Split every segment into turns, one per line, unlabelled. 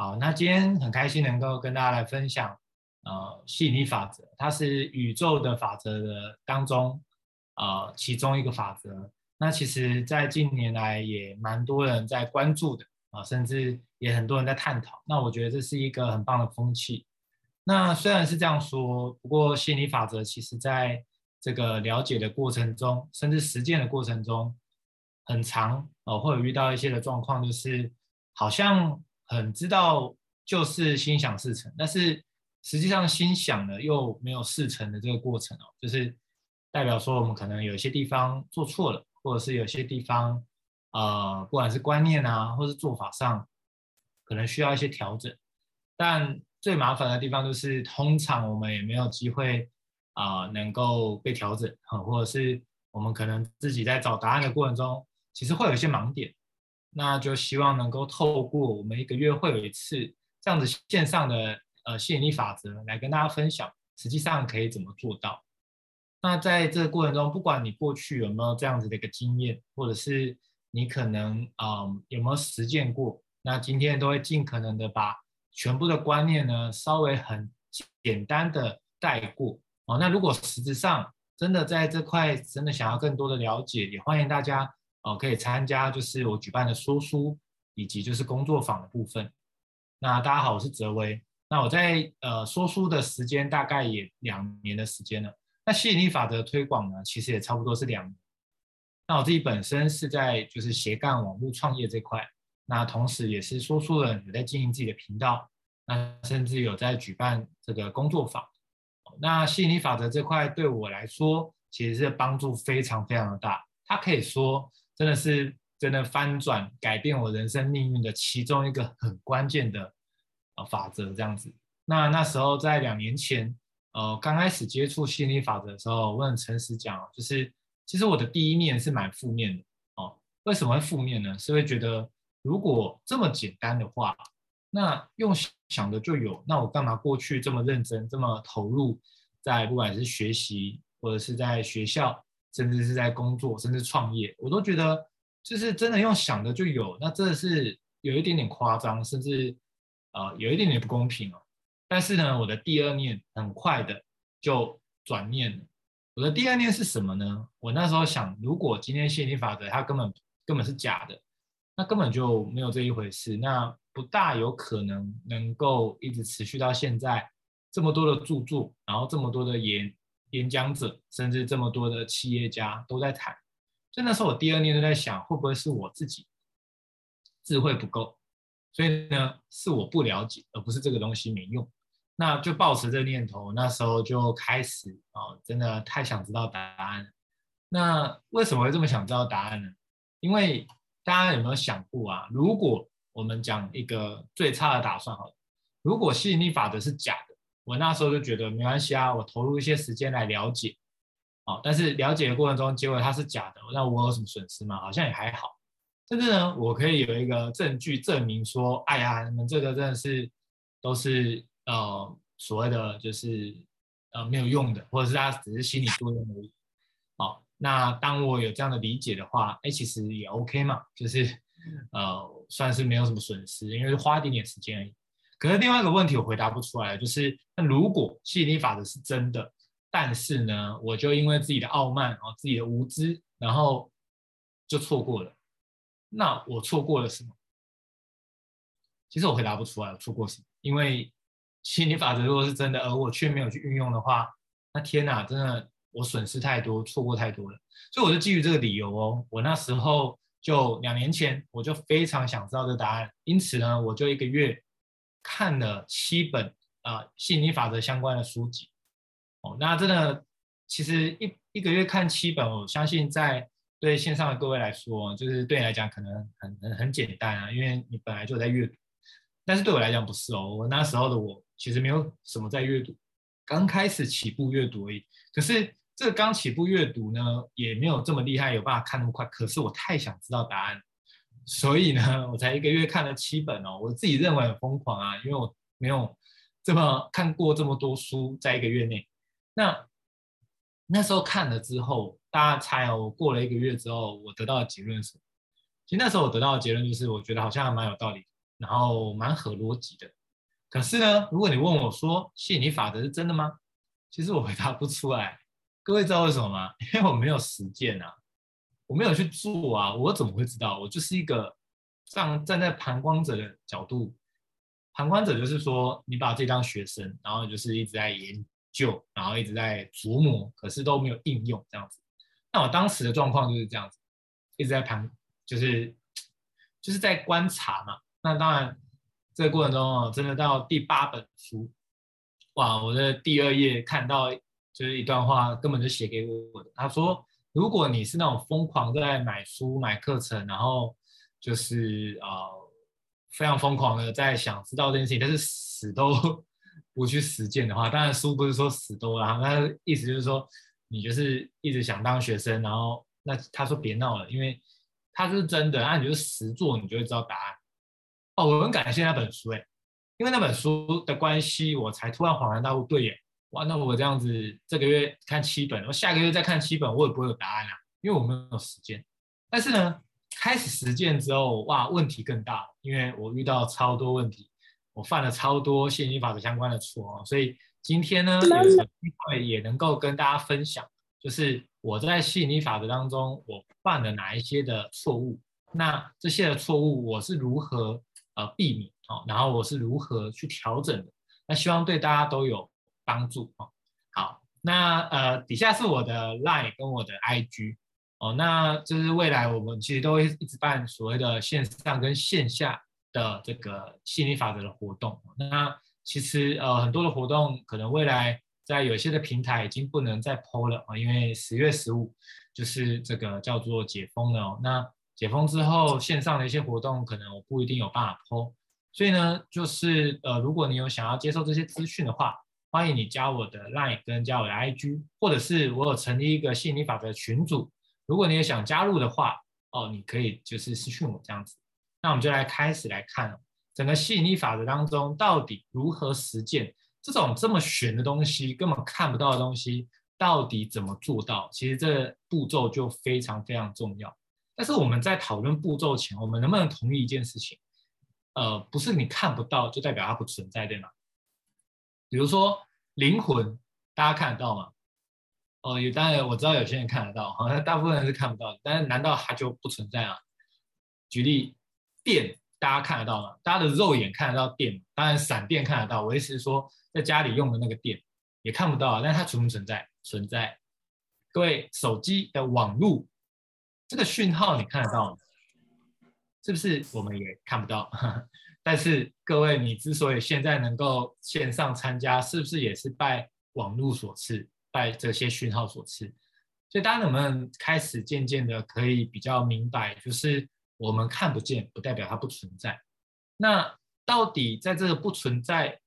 好，那今天很开心能够跟大家来分享，呃，吸引力法则，它是宇宙的法则的当中，呃，其中一个法则。那其实，在近年来也蛮多人在关注的啊，甚至也很多人在探讨。那我觉得这是一个很棒的风气。那虽然是这样说，不过吸引力法则其实在这个了解的过程中，甚至实践的过程中，很常哦，会有遇到一些的状况，就是好像。很知道就是心想事成，但是实际上心想了又没有事成的这个过程哦，就是代表说我们可能有些地方做错了，或者是有些地方呃，不管是观念啊，或是做法上，可能需要一些调整。但最麻烦的地方就是，通常我们也没有机会啊、能够被调整，或者是我们可能自己在找答案的过程中，其实会有一些盲点。那就希望能够透过我们一个月会有一次这样子线上的呃吸引力法则来跟大家分享，实际上可以怎么做到。那在这个过程中，不管你过去有没有这样子的一个经验，或者是你可能啊、有没有实践过，那今天都会尽可能的把全部的观念呢稍微很简单的带过哦。那如果实质上真的在这块真的想要更多的了解，也欢迎大家。哦，可以参加就是我举办的说书以及就是工作坊的部分。那大家好，我是哲威。那我在呃说书的时间大概也两年的时间了。那吸引力法则推广呢，其实也差不多是两年。那我自己本身是在就是斜杠网络创业这块，那同时也是说书人，有在经营自己的频道，那甚至有在举办这个工作坊。那吸引力法则这块对我来说，其实是帮助非常非常的大。它可以说。真的是真的翻转改变我人生命运的其中一个很关键的呃法则，这样子。那那时候在两年前，呃，刚开始接触心理法则的时候，我很诚实讲，就是其实我的第一面是蛮负面的哦。为什么会负面呢？是会觉得如果这么简单的话，那用想的就有，那我干嘛过去这么认真、这么投入在不管是学习或者是在学校。甚至是在工作，甚至创业，我都觉得就是真的用想的就有，那真的是有一点点夸张，甚至呃有一点点不公平哦。但是呢，我的第二念很快的就转念了。我的第二念是什么呢？我那时候想，如果今天吸引力法则它根本根本是假的，那根本就没有这一回事，那不大有可能能够一直持续到现在这么多的著作，然后这么多的研。演讲者，甚至这么多的企业家都在谈，所以那时候我第二年就在想，会不会是我自己智慧不够，所以呢是我不了解，而不是这个东西没用。那就抱持这个念头，那时候就开始哦，真的太想知道答案。那为什么会这么想知道答案呢？因为大家有没有想过啊？如果我们讲一个最差的打算，好了，如果吸引力法则是假。我那时候就觉得没关系啊，我投入一些时间来了解，哦，但是了解的过程中，结果它是假的，那我有什么损失吗？好像也还好。甚至呢，我可以有一个证据证明说，哎呀，你们这个真的是都是呃所谓的就是呃没有用的，或者是它只是心理作用而已。好，那当我有这样的理解的话，哎，其实也 OK 嘛，就是呃算是没有什么损失，因为花一点点时间而已。可是另外一个问题我回答不出来，就是那如果吸引力法则是真的，但是呢，我就因为自己的傲慢哦，自己的无知，然后就错过了。那我错过了什么？其实我回答不出来，我错过什么？因为吸引力法则如果是真的，而我却没有去运用的话，那天哪，真的我损失太多，错过太多了。所以我就基于这个理由哦，我那时候就两年前我就非常想知道这答案，因此呢，我就一个月。看了七本啊吸引力法则相关的书籍，哦，那真的其实一一个月看七本，我相信在对线上的各位来说，就是对你来讲可能很很很简单啊，因为你本来就在阅读。但是对我来讲不是哦，我那时候的我其实没有什么在阅读，刚开始起步阅读而已。可是这刚起步阅读呢，也没有这么厉害，有办法看那么快。可是我太想知道答案。所以呢，我才一个月看了七本哦，我自己认为很疯狂啊，因为我没有这么看过这么多书，在一个月内。那那时候看了之后，大家猜哦，我过了一个月之后，我得到的结论是什么？其实那时候我得到的结论就是，我觉得好像还蛮有道理。然后蛮合逻辑的。可是呢，如果你问我说吸引力法则是真的吗？其实我回答不出来。各位知道为什么吗？因为我没有实践啊，我没有去做啊，我怎么会知道？我就是一个站站在旁观者的角度，旁观者就是说，你把这当学生，然后就是一直在研究，然后一直在琢磨，可是都没有应用这样子。那我当时的状况就是这样子，一直在旁，就是就是在观察嘛。那当然，这个过程中哦，真的到第八本书，哇，我的第二页看到。就是一段话，根本就写给我的。他说：“如果你是那种疯狂在买书、买课程，然后就是呃非常疯狂的在想知道这件事情，但是死都不去实践的话，当然书不是说死多啦，那意思就是说你就是一直想当学生，然后那他说别闹了，因为他是真的，那你就是实做，你就会知道答案。哦，我很感谢那本书，哎，因为那本书的关系，我才突然恍然大悟，对耶。”哇，那我这样子这个月看七本，我下个月再看七本，我也不会有答案啊，因为我没有时间。但是呢，开始实践之后，哇，问题更大，因为我遇到超多问题，我犯了超多吸引力法则相关的错哦。所以今天呢，有机会也能够跟大家分享，就是我在吸引力法则当中我犯了哪一些的错误，那这些的错误我是如何呃避免哦，然后我是如何去调整的，那希望对大家都有。帮助哦，好，那呃底下是我的 Line 跟我的 IG 哦，那就是未来我们其实都会一直办所谓的线上跟线下的这个心理法则的活动。那其实呃很多的活动可能未来在有些的平台已经不能再 PO 了啊，因为十月十五就是这个叫做解封了哦。那解封之后线上的一些活动可能我不一定有办法 PO，所以呢就是呃如果你有想要接受这些资讯的话。欢迎你加我的 Line 跟加我的 IG，或者是我有成立一个吸引力法则群组，如果你也想加入的话，哦，你可以就是私讯我这样子。那我们就来开始来看整个吸引力法则当中到底如何实践这种这么玄的东西，根本看不到的东西，到底怎么做到？其实这步骤就非常非常重要。但是我们在讨论步骤前，我们能不能同意一件事情？呃，不是你看不到就代表它不存在，对吗？比如说灵魂，大家看得到吗？哦，有，当然我知道有些人看得到，好像大部分人是看不到。但是难道它就不存在啊？举例，电，大家看得到吗？大家的肉眼看得到电，当然闪电看得到。我意思是说，在家里用的那个电也看不到啊，但是它存不存在？存在。各位，手机的网络这个讯号你看得到吗？是不是我们也看不到？但是各位，你之所以现在能够线上参加，是不是也是拜网络所赐，拜这些讯号所赐？所以大家能不能开始渐渐的可以比较明白，就是我们看不见，不代表它不存在。那到底在这个不存在，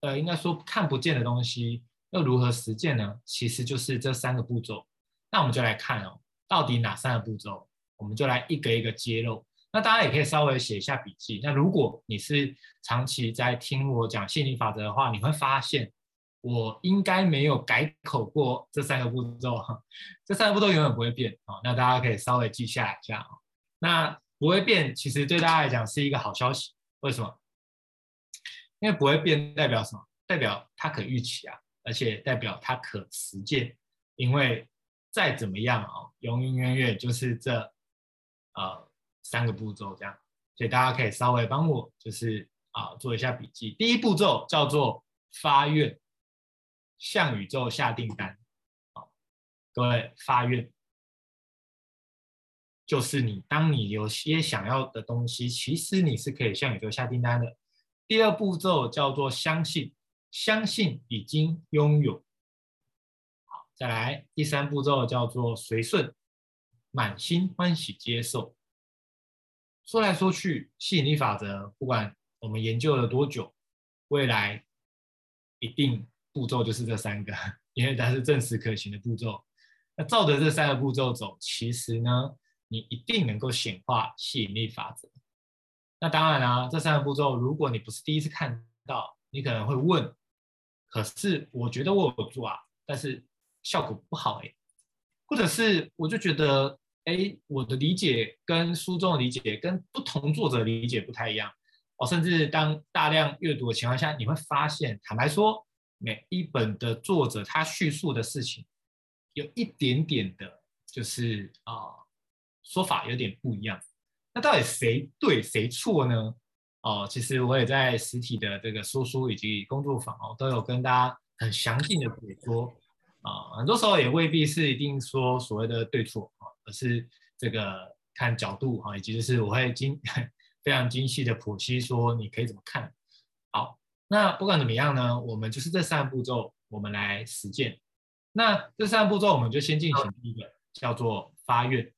呃，应该说看不见的东西，又如何实践呢？其实就是这三个步骤。那我们就来看哦，到底哪三个步骤？我们就来一个一个揭露。那大家也可以稍微写一下笔记。那如果你是长期在听我讲吸引力法则的话，你会发现我应该没有改口过这三个步骤哈。这三个步骤永远不会变啊。那大家可以稍微记下来一下。那不会变，其实对大家来讲是一个好消息。为什么？因为不会变代表什么？代表它可预期啊，而且代表它可实践。因为再怎么样啊，永永远远就是这呃。三个步骤这样，所以大家可以稍微帮我就是啊做一下笔记。第一步骤叫做发愿，向宇宙下订单。好，各位发愿，就是你当你有些想要的东西，其实你是可以向宇宙下订单的。第二步骤叫做相信，相信已经拥有。好，再来第三步骤叫做随顺，满心欢喜接受。说来说去，吸引力法则，不管我们研究了多久，未来一定步骤就是这三个，因为它是证实可行的步骤。那照着这三个步骤走，其实呢，你一定能够显化吸引力法则。那当然啦、啊，这三个步骤，如果你不是第一次看到，你可能会问：可是我觉得我有做啊，但是效果不好哎，或者是我就觉得。哎，我的理解跟书中的理解跟不同作者理解不太一样。哦，甚至当大量阅读的情况下，你会发现，坦白说，每一本的作者他叙述的事情，有一点点的，就是啊、说法有点不一样。那到底谁对谁错呢？哦，其实我也在实体的这个说书以及工作坊哦，都有跟大家很详尽的解说啊、很多时候也未必是一定说所谓的对错啊、而是这个看角度啊、以及就是我会精 非常精细的剖析说你可以怎么看。好，那不管怎么样呢，我们就是这三个步骤，我们来实践。那这三个步骤，我们就先进行第一个，叫做发愿。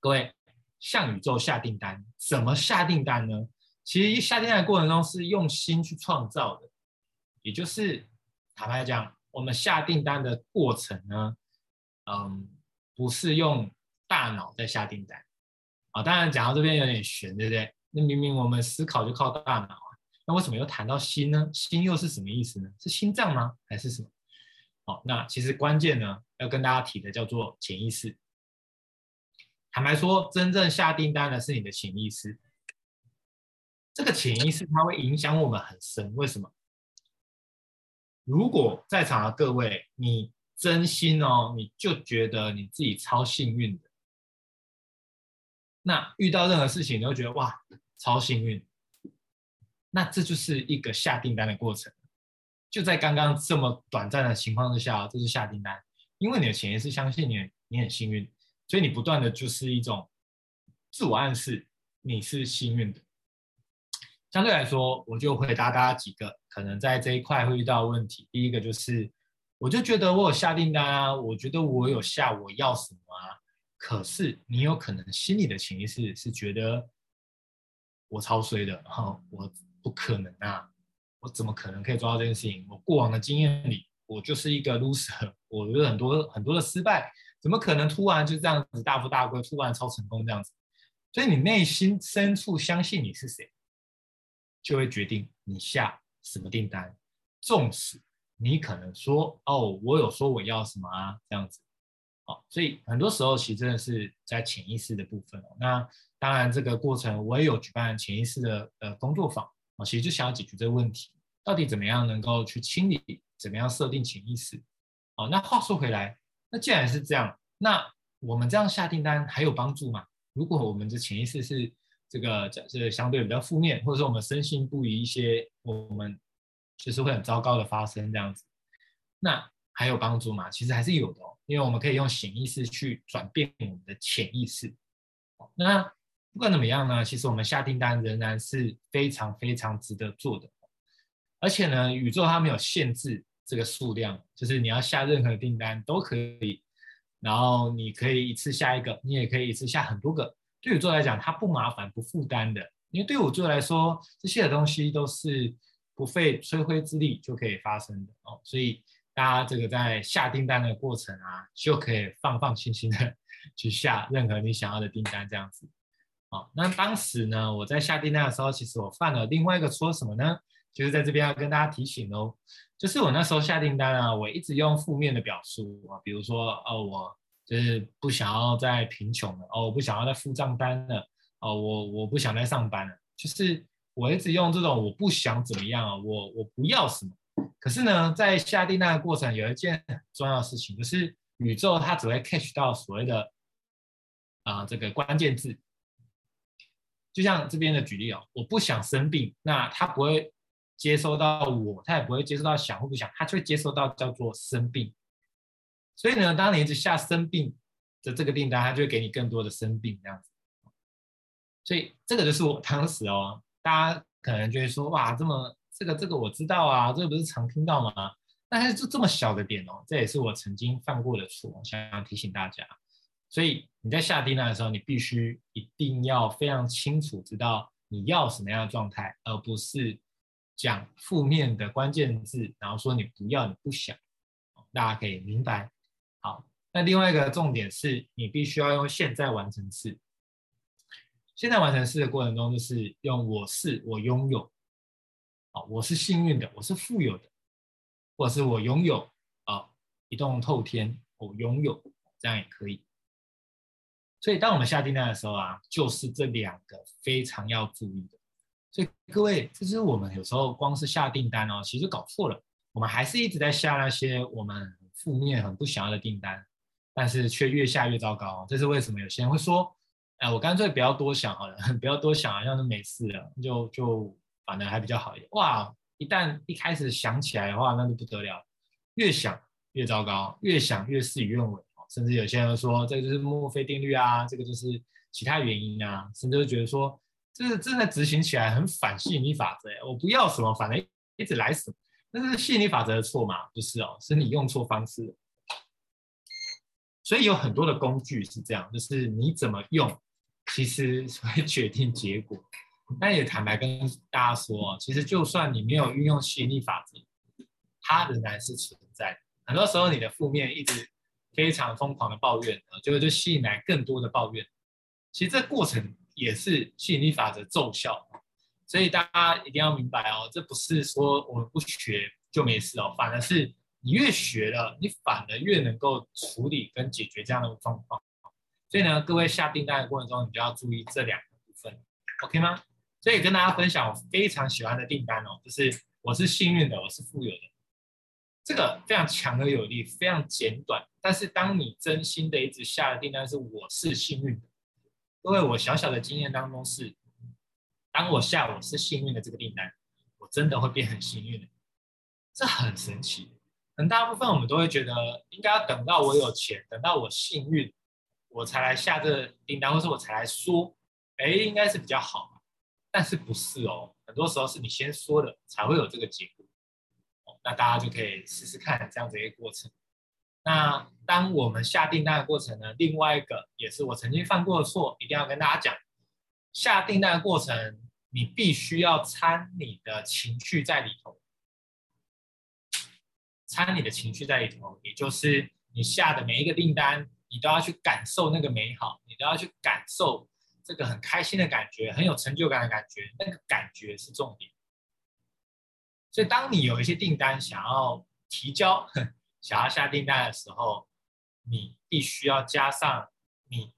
各位。向宇宙下订单，怎么下订单呢？其实一下订单的过程中是用心去创造的，也就是坦白讲，我们下订单的过程呢，嗯，不是用大脑在下订单啊。当然讲到这边有点悬，对不对？那明明我们思考就靠大脑啊，那为什么又谈到心呢？心又是什么意思呢？是心脏吗？还是什么？好，那其实关键呢，要跟大家提的叫做潜意识。坦白说，真正下订单的是你的潜意识。这个潜意识它会影响我们很深。为什么？如果在场的各位，你真心哦，你就觉得你自己超幸运的，那遇到任何事情，你都觉得哇，超幸运。那这就是一个下订单的过程。就在刚刚这么短暂的情况之下，这是下订单，因为你的潜意识相信你，你很幸运。所以你不断的就是一种自我暗示，你是幸运的。相对来说，我就回答大家几个可能在这一块会遇到问题。第一个就是，我就觉得我有下订单啊，我觉得我有下我要什么啊。可是你有可能心里的潜意识是觉得我超衰的，然后我不可能啊，我怎么可能可以做到这件事情？我过往的经验里，我就是一个 loser，我有很多很多的失败。怎么可能突然就这样子大富大贵，突然超成功这样子？所以你内心深处相信你是谁，就会决定你下什么订单。纵使你可能说哦，我有说我要什么啊这样子，好，所以很多时候其实真的是在潜意识的部分哦。那当然这个过程我也有举办潜意识的呃工作坊啊，其实就想要解决这个问题，到底怎么样能够去清理，怎么样设定潜意识？好，那话说回来。那既然是这样，那我们这样下订单还有帮助吗？如果我们的潜意识是这个，假设相对比较负面，或者说我们深信不疑一些，我们就是会很糟糕的发生这样子，那还有帮助吗？其实还是有的哦，因为我们可以用潜意识去转变我们的潜意识。那不管怎么样呢，其实我们下订单仍然是非常非常值得做的，而且呢，宇宙它没有限制。这个数量就是你要下任何订单都可以，然后你可以一次下一个，你也可以一次下很多个。对宇宙来讲，它不麻烦不负担的，因为对宇宙来说，这些的东西都是不费吹灰之力就可以发生的哦。所以大家这个在下订单的过程啊，就可以放放心心的 去下任何你想要的订单这样子。哦，那当时呢，我在下订单的时候，其实我犯了另外一个错什么呢？就是在这边要跟大家提醒哦。就是我那时候下订单啊，我一直用负面的表述啊，比如说哦，我就是不想要再贫穷了，哦，我不想要再付账单了，哦，我我不想再上班了，就是我一直用这种我不想怎么样啊，我我不要什么。可是呢，在下订单的过程有一件很重要的事情，就是宇宙它只会 catch 到所谓的啊、这个关键字，就像这边的举例哦，我不想生病，那它不会。接收到我，他也不会接收到想或不想，他就会接收到叫做生病。所以呢，当你一直下生病的这个订单，他就会给你更多的生病这样子。所以这个就是我当时哦，大家可能就会说哇，这么这个这个我知道啊，这个不是常听到吗？但是就这么小的点哦，这也是我曾经犯过的错，想要提醒大家。所以你在下订单的时候，你必须一定要非常清楚知道你要什么样的状态，而不是。讲负面的关键字，然后说你不要，你不想，大家可以明白。那另外一个重点是你必须要用现在完成式。现在完成式的过程中，就是用我是我拥有，啊，我是幸运的，我是富有的，或者是我拥有啊一栋透天，我拥有，这样也可以。所以当我们下订单的时候啊，就是这两个非常要注意的。所以各位，这是我们有时候光是下订单哦，其实搞错了。我们还是一直在下那些我们负面、很不想要的订单，但是却越下越糟糕。这是为什么？有些人会说：“哎，我干脆不要多想好了，不要多想，好像都没事了，就就反而还比较好一点。”哇，一旦一开始想起来的话，那就不得了，越想越糟糕，越想越事与愿违。甚至有些人说：“这就是墨菲定律啊，这个就是其他原因啊。”甚至会觉得说。这是真的执行起来很反吸引力法则，我不要什么，反正一直来什么，那是吸引力法则的错吗？不是哦，是你用错方式。所以有很多的工具是这样，就是你怎么用，其实会决定结果。但也坦白跟大家说，其实就算你没有运用吸引力法则，它仍然是存在。很多时候你的负面一直非常疯狂的抱怨，结果就吸引来更多的抱怨。其实这过程。也是吸引力法则奏效，所以大家一定要明白哦，这不是说我们不学就没事哦，反而是你越学了，你反而越能够处理跟解决这样的状况。所以呢，各位下订单的过程中，你就要注意这两个部分，OK 吗？所以跟大家分享我非常喜欢的订单哦，就是我是幸运的，我是富有的，这个非常强而有力，非常简短。但是当你真心的一直下的订单是我是幸运的。因为我小小的经验当中是，当我下我是幸运的这个订单，我真的会变很幸运的，这很神奇。很大部分我们都会觉得应该要等到我有钱，等到我幸运，我才来下这订单，或是我才来说，哎，应该是比较好。但是不是哦？很多时候是你先说的，才会有这个结果。那大家就可以试试看这样子一个过程。那当我们下订单的过程呢，另外一个也是我曾经犯过的错，一定要跟大家讲。下订单的过程，你必须要掺你的情绪在里头，掺你的情绪在里头，也就是你下的每一个订单，你都要去感受那个美好，你都要去感受这个很开心的感觉，很有成就感的感觉，那个感觉是重点。所以，当你有一些订单想要提交，想要下订单的时候，你必须要加上你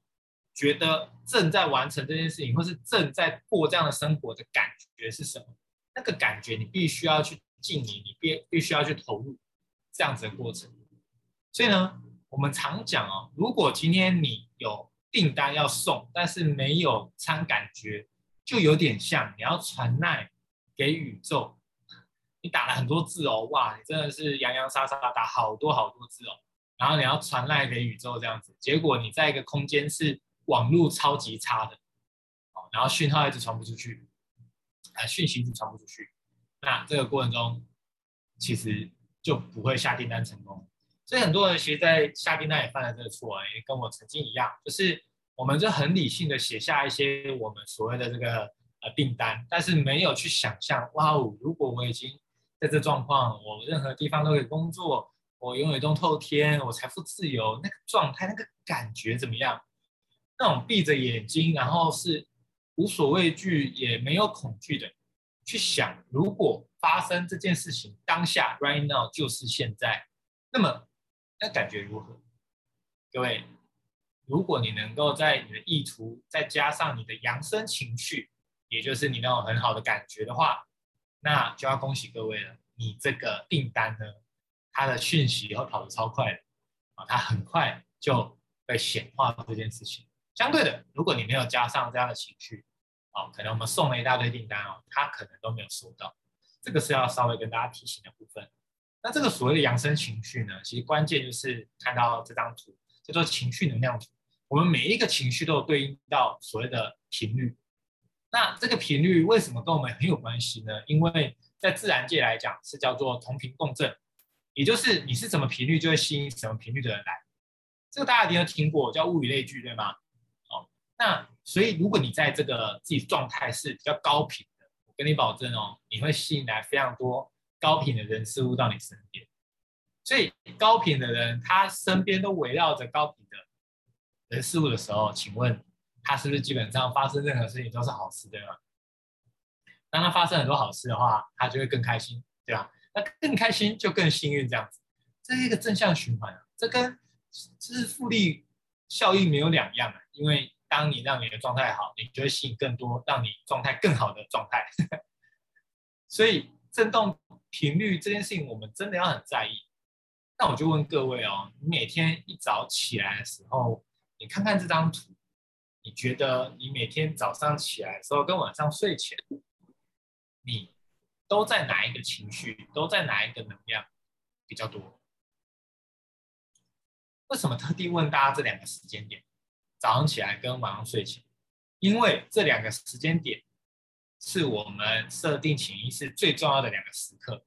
觉得正在完成这件事情，或是正在过这样的生活的感觉是什么？那个感觉你必须要去经营，你必必须要去投入这样子的过程。所以呢，我们常讲哦，如果今天你有订单要送，但是没有掺感觉，就有点像你要传赖给宇宙。你打了很多字哦，哇，你真的是洋洋洒洒打好多好多字哦，然后你要传赖给宇宙这样子，结果你在一个空间是网络超级差的，哦，然后讯号一直传不出去，啊，讯息一直传不出去，那这个过程中其实就不会下订单成功。所以很多人其实，在下订单也犯了这个错，也跟我曾经一样，就是我们就很理性的写下一些我们所谓的这个呃订单，但是没有去想象，哇哦，如果我已经在这状况，我任何地方都可以工作，我拥有一栋透天，我财富自由，那个状态，那个感觉怎么样？那种闭着眼睛，然后是无所畏惧，也没有恐惧的去想，如果发生这件事情，当下 right now 就是现在，那么那感觉如何？各位，如果你能够在你的意图再加上你的扬声情绪，也就是你那种很好的感觉的话。那就要恭喜各位了，你这个订单呢，它的讯息会跑得超快的啊，它很快就会显化这件事情。相对的，如果你没有加上这样的情绪，哦，可能我们送了一大堆订单哦，他可能都没有收到。这个是要稍微跟大家提醒的部分。那这个所谓的扬升情绪呢，其实关键就是看到这张图，叫做情绪能量图。我们每一个情绪都有对应到所谓的频率。那这个频率为什么跟我们很有关系呢？因为在自然界来讲是叫做同频共振，也就是你是什么频率，就会吸引什么频率的人来。这个大家一定有听过，叫物以类聚，对吗？哦，那所以如果你在这个自己状态是比较高频，跟你保证哦，你会吸引来非常多高频的人事物到你身边。所以高频的人，他身边都围绕着高频的人事物的时候，请问？他是不是基本上发生任何事情都是好事，对吗？当他发生很多好事的话，他就会更开心，对吧？那更开心就更幸运，这样子，这是一个正向循环啊。这跟这是复利效应没有两样啊。因为当你让你的状态好，你就会吸引更多让你状态更好的状态。所以振动频率这件事情，我们真的要很在意。那我就问各位哦，你每天一早起来的时候，你看看这张图，你觉得你每天早上起来的时候跟晚上睡前，你都在哪一个情绪，都在哪一个能量比较多？为什么特地问大家这两个时间点，早上起来跟晚上睡前？因为这两个时间点是我们设定潜意识最重要的两个时刻。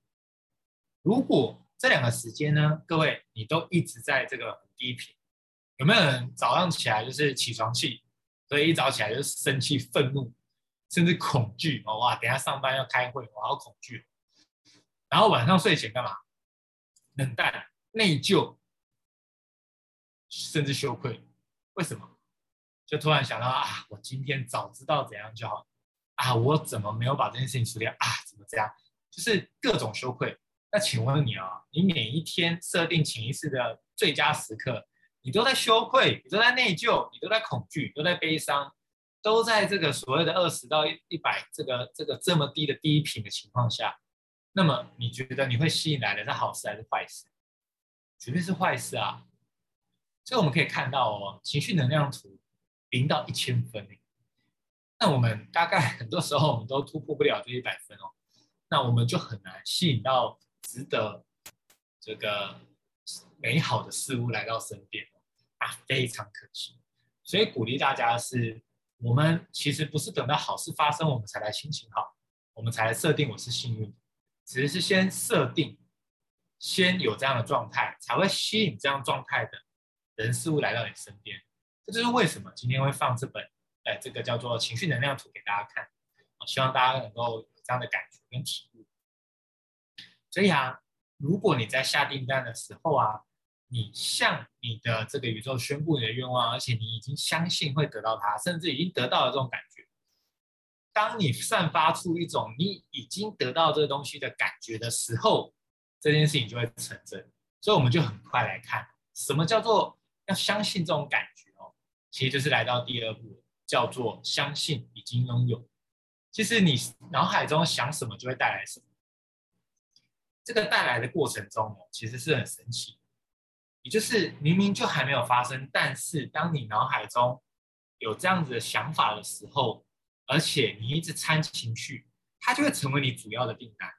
如果这两个时间呢，各位你都一直在这个很低频，有没有人早上起来就是起床气，所以一早起来就是生气、愤怒，甚至恐惧？哦哇，等下上班要开会，我好恐惧。然后晚上睡前干嘛？冷淡、内疚。甚至羞愧，为什么？就突然想到啊，我今天早知道怎样就好啊，我怎么没有把这件事情处理啊？怎么这样？就是各种羞愧。那请问你啊，你每一天设定潜意识的最佳时刻，你都在羞愧，你都在内疚，你都在恐惧，都在悲伤，都在这个所谓的二十到一百这个这个这么低的低频的情况下，那么你觉得你会吸引来的是好事还是坏事？绝对是坏事啊！所以我们可以看到哦，情绪能量图零到一千分，那我们大概 很多时候我们都突破不了这一百分哦，那我们就很难吸引到值得这个美好的事物来到身边哦啊，非常可惜。所以鼓励大家是，我们其实不是等到好事发生我们才来心情好，我们才来设定我是幸运的，只是先设定，先有这样的状态，才会吸引这样状态的。人事物来到你身边，这就是为什么今天会放这本，哎，这个叫做情绪能量图给大家看，希望大家能够有这样的感觉跟体悟。所以啊，如果你在下订单的时候啊，你向你的这个宇宙宣布你的愿望，而且你已经相信会得到它，甚至已经得到了这种感觉，当你散发出一种你已经得到这个东西的感觉的时候，这件事情就会成真。所以我们就很快来看，什么叫做？要相信这种感觉，其实就是来到第二步，叫做相信已经拥有。其实你脑海中想什么，就会带来什么。这个带来的过程中呢，其实是很神奇。也就是明明就还没有发生，但是当你脑海中有这样子的想法的时候，而且你一直掺情绪，它就会成为你主要的订单。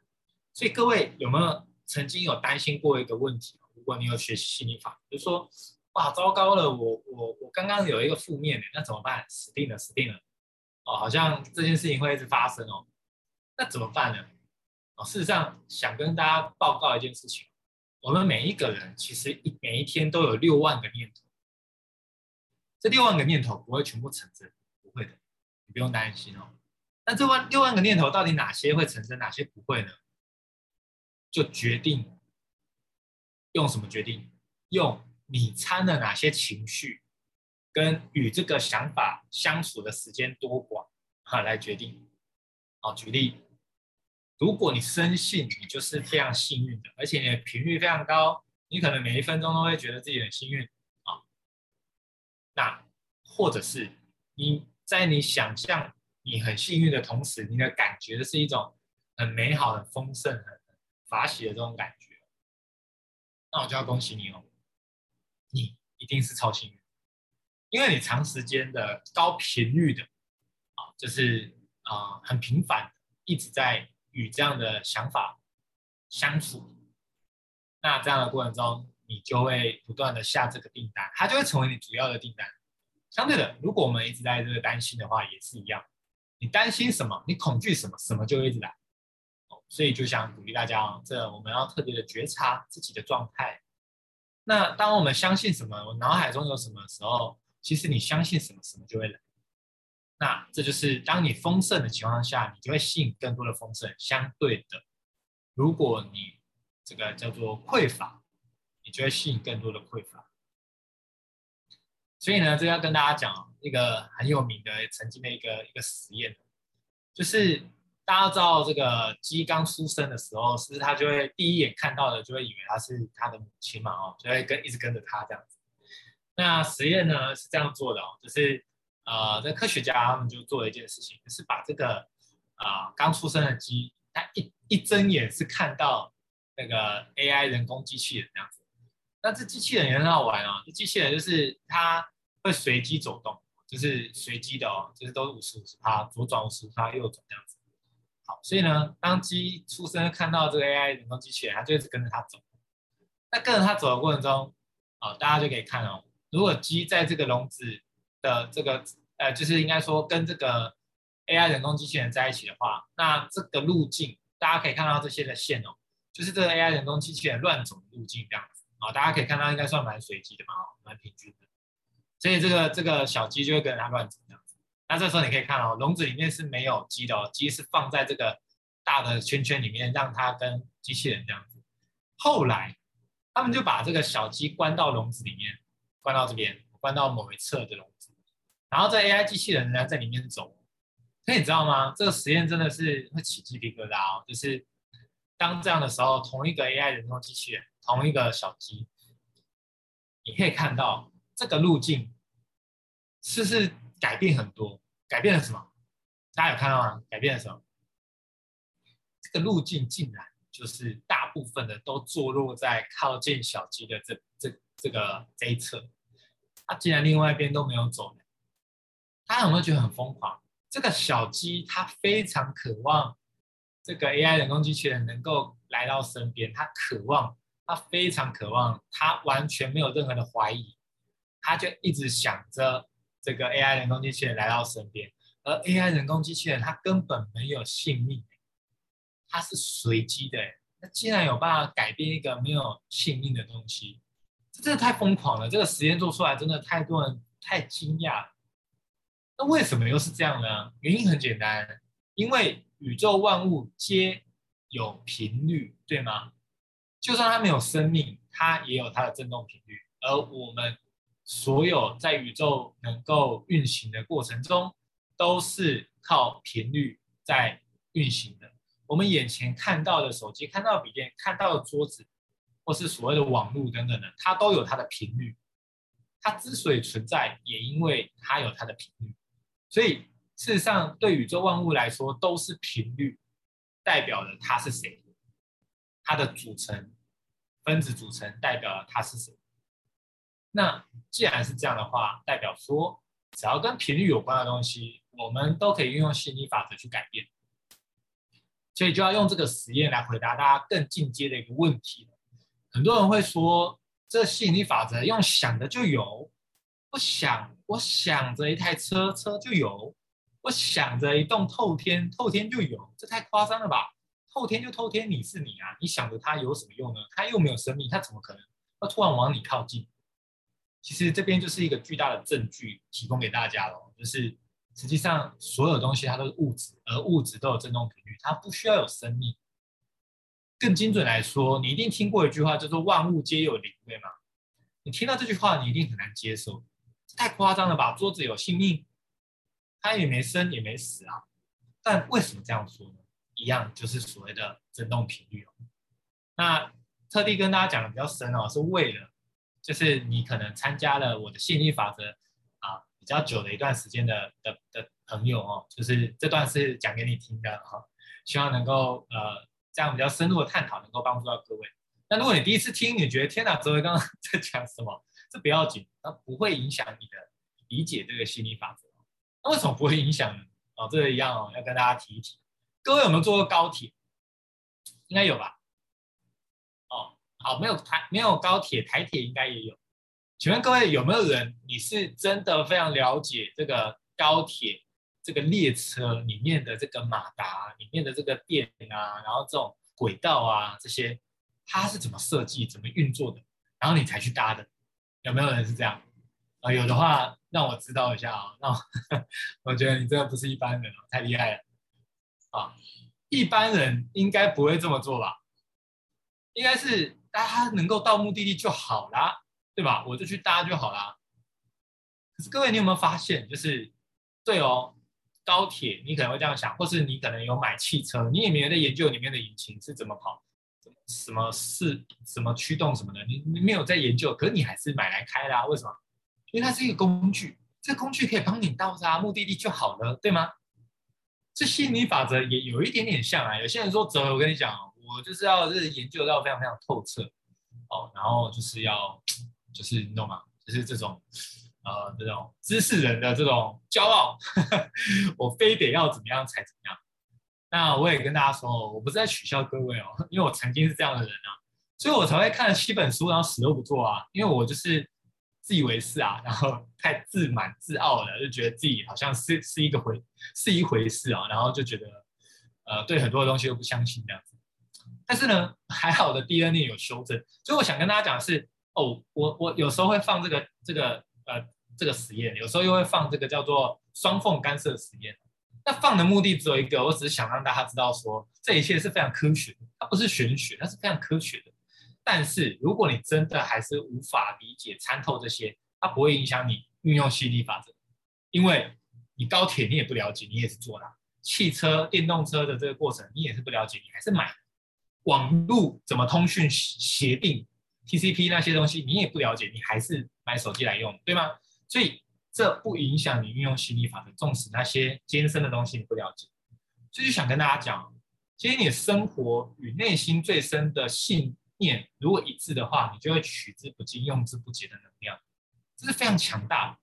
所以各位有没有曾经有担心过一个问题？如果你有学习心理法，就是说。哇，糟糕了！我我我刚刚有一个负面的，那怎么办？死定了，死定了！哦，好像这件事情会一直发生哦。那怎么办呢？哦，事实上想跟大家报告一件事情：我们每一个人其实一每一天都有六万个念头，这六万个念头不会全部成真，不会的，你不用担心哦。那这万六万个念头到底哪些会成真，哪些不会呢？就决定用什么决定？用。你掺了哪些情绪，跟与这个想法相处的时间多寡，哈，来决定。好，举例，如果你深信你就是非常幸运的，而且你的频率非常高，你可能每一分钟都会觉得自己很幸运啊。那或者是你在你想象你很幸运的同时，你的感觉是一种很美好、很丰盛、很法喜的这种感觉，那我就要恭喜你哦。你一定是超幸运，因为你长时间的高频率的啊，就是啊很频繁的一直在与这样的想法相处，那这样的过程中，你就会不断的下这个订单，它就会成为你主要的订单。相对的，如果我们一直在这个担心的话，也是一样，你担心什么，你恐惧什么，什么就一直来。所以就想鼓励大家，这我们要特别的觉察自己的状态。那当我们相信什么，我脑海中有什么的时候，其实你相信什么，什么就会来。那这就是当你丰盛的情况下，你就会吸引更多的丰盛。相对的，如果你这个叫做匮乏，你就会吸引更多的匮乏。所以呢，这要跟大家讲一个很有名的曾经的一个一个实验，就是。大家知道这个鸡刚出生的时候，是不是它就会第一眼看到的就会以为它是它的母亲嘛？哦，就会跟一直跟着它这样子。那实验呢是这样做的哦，就是呃，这科学家他们就做了一件事情，就是把这个啊、刚出生的鸡，它一一睁眼是看到那个 AI 人工机器人这样子。那这机器人也很好玩哦，这机器人就是它会随机走动，就是随机的哦，就是都是五十五十趴，左转五十趴，右转这样子。所以呢，当鸡出生看到这个 AI 人工机器人，它就一直跟着它走。那跟着它走的过程中，啊、哦，大家就可以看哦，如果鸡在这个笼子的这个呃，就是应该说跟这个 AI 人工机器人在一起的话，那这个路径大家可以看到这些的线哦，就是这个 AI 人工机器人乱走的路径这样子啊、大家可以看到应该算蛮随机的嘛，蛮平均的，所以这个这个小鸡就会跟着它乱走这样。那这时候你可以看哦，笼子里面是没有鸡的，鸡是放在这个大的圈圈里面，让它跟机器人这样子。后来他们就把这个小鸡关到笼子里面，关到这边，关到某一侧的笼子。然后这 AI 机器人呢，在里面走，所以你知道吗？这个实验真的是会起鸡皮疙瘩哦。就是当这样的时候，同一个 AI 人工机器人，同一个小鸡，你可以看到这个路径是不是改变很多？改变了什么？大家有看到吗？改变了什么？这个路径竟然就是大部分的都坐落在靠近小鸡的这这这个这一侧，它竟然另外一边都没有走。大家有没有觉得很疯狂？这个小鸡它非常渴望这个 AI 人工机器人能够来到身边，它渴望，它非常渴望，它完全没有任何的怀疑，它就一直想着这个 AI 人工机器人来到身边，而 AI 人工机器人它根本没有性命，它是随机的，那竟然有办法改变一个没有性命的东西，这真的太疯狂了！这个实验做出来真的太多人太惊讶。那为什么又是这样呢？原因很简单，因为宇宙万物皆有频率，对吗？就算它没有生命，它也有它的振动频率。而我们所有在宇宙能够运行的过程中，都是靠频率在运行的。我们眼前看到的手机、看到笔电、看到的桌子，或是所谓的网络等等的，它都有它的频率。它之所以存在，也因为它有它的频率。所以，事实上，对宇宙万物来说，都是频率，代表了它是谁，它的组成分子组成代表了它是谁。那既然是这样的话，代表说，只要跟频率有关的东西，我们都可以运用吸引力法则去改变。所以，就要用这个实验来回答大家更进阶的一个问题。很多人会说，这吸引力法则用想的就有。我想，我想着一台车，车就有；我想着一栋透天，透天就有。这太夸张了吧？透天就透天，你是你啊！你想着它有什么用呢？它又没有生命，它怎么可能要突然往你靠近？其实这边就是一个巨大的证据，提供给大家了，就是实际上所有东西它都是物质，而物质都有振动频率，它不需要有生命。更精准来说，你一定听过一句话，叫做“万物皆有灵”，对吗？你听到这句话，你一定很难接受。太夸张了吧？桌子有性命，它也没生也没死啊。但为什么这样说呢？一样就是所谓的振动频率哦。那特地跟大家讲的比较深哦，是为了就是你可能参加了我的吸引力法则啊比较久的一段时间的的的朋友哦，就是这段是讲给你听的哈，希望能够呃这样比较深入的探讨，能够帮助到各位。那如果你第一次听，你觉得天哪，哲维刚刚 在讲什么？这不要紧，它不会影响你的理解这个吸引力法则。那为什么不会影响呢？哦，这个一样哦，要跟大家提一提。各位有没有坐过高铁？应该有吧？好，没有台没有高铁，台铁应该也有。请问各位有没有人，你是真的非常了解这个高铁这个列车里面的这个马达里面的这个电啊，然后这种轨道啊这些，它是怎么设计、怎么运作的？然后你才去搭的？有没有人是这样啊？有的话，让我知道一下啊。那我，我觉得你真的不是一般人，太厉害了啊！一般人应该不会这么做吧？应该是大家能够到目的地就好啦，对吧？我就去搭就好啦。可是各位，你有没有发现，就是对哦，高铁你可能会这样想，或是你可能有买汽车，你也没有在研究里面的引擎是怎么跑。什么是什么驱动什么的，你你没有在研究，可是你还是买来开啦。为什么？因为它是一个工具，这工具可以帮你到达目的地就好了，对吗？这吸引力法则也有一点点像啊。有些人说，走，我跟你讲，我就是要是研究到非常非常透彻哦，然后就是要，就是你懂吗？就是这种呃这种知识人的这种骄傲，呵 呵我非得要怎么样才怎么样。那我也跟大家说，我不是在取笑各位哦，因为我曾经是这样的人啊，所以我才会看了七本书，然后死都不做啊，因为我就是。自以为是啊，然后太自满自傲了，就觉得自己好像是是一个回是一回事啊，然后就觉得呃对很多的东西都不相信这样子。但是呢，还好的 DNA 有修正，所以我想跟大家讲的是，哦，我我有时候会放这个这个呃这个实验，有时候又会放这个叫做双缝干涉实验。那放的目的只有一个，我只是想让大家知道说，这一切是非常科学，它不是玄学，它是非常科学的。但是，如果你真的还是无法理解参透这些，它不会影响你运用吸引力法则，因为你高铁你也不了解，你也是坐啦，汽车、电动车的这个过程你也是不了解，你还是买网路怎么通讯协定 TCP 那些东西你也不了解，你还是买手机来用，对吗？所以这不影响你运用心理法则，纵使那些艰深的东西你不了解，所以就想跟大家讲，其实你的生活与内心最深的信。念如果一致的话，你就会取之不尽、用之不竭的能量，这是非常强大的。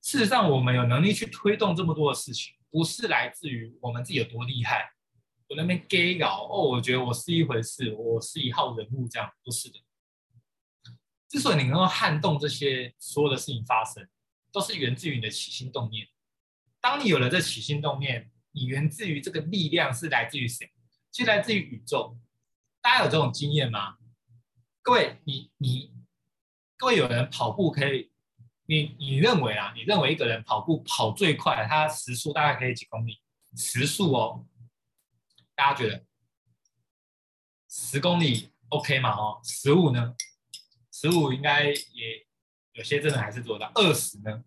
事实上，我们有能力去推动这么多的事情，不是来自于我们自己有多厉害，我那边 gay 搞哦，我觉得我是一回事，我是一号人物，这样不是的。之所以你能够撼动这些所有的事情发生，都是源自于你的起心动念。当你有了这起心动念，你源自于这个力量是来自于谁？是来自于宇宙。大家有这种经验吗？各位，你你，各位有人跑步可以，你你认为啊？你认为一个人跑步跑最快，他时速大概可以几公里？时速哦，大家觉得十公里 OK 吗？哦，十五呢？十五应该也有些真的还是做到。二十呢？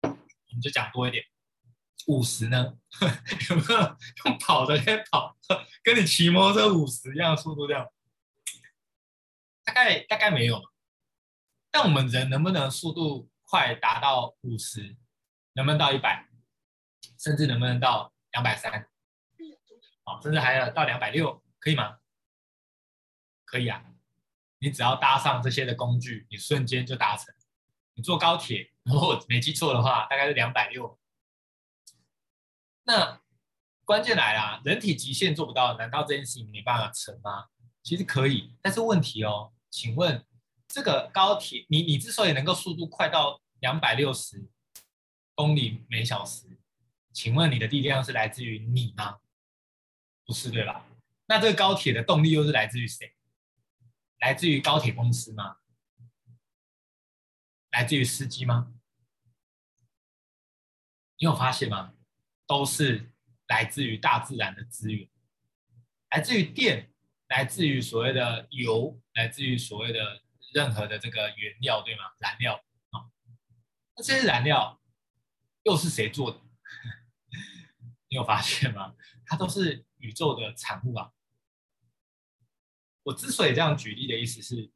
我们就讲多一点。五十呢？有没有用跑的在跑，跟你骑摩托车五十一样的速度这样？大概大概没有。但我们人能不能速度快达到五十？能不能到一百？甚至能不能到两百三？啊，甚至还要到两百六，可以吗？可以啊。你只要搭上这些的工具，你瞬间就达成。你坐高铁，如果我没记错的话，大概是两百六。那关键来了，人体极限做不到，难道这件事情没办法成吗？其实可以，但是问题哦，请问这个高铁，你你之所以能够速度快到两百六十公里每小时，请问你的力量是来自于你吗？不是对吧？那这个高铁的动力又是来自于谁？来自于高铁公司吗？来自于司机吗？你有发现吗？都是来自于大自然的资源，来自于电，来自于所谓的油，来自于所谓的任何的这个原料，对吗？燃料啊，那这些燃料又是谁做的？你有发现吗？它都是宇宙的产物啊！我之所以这样举例的意思是，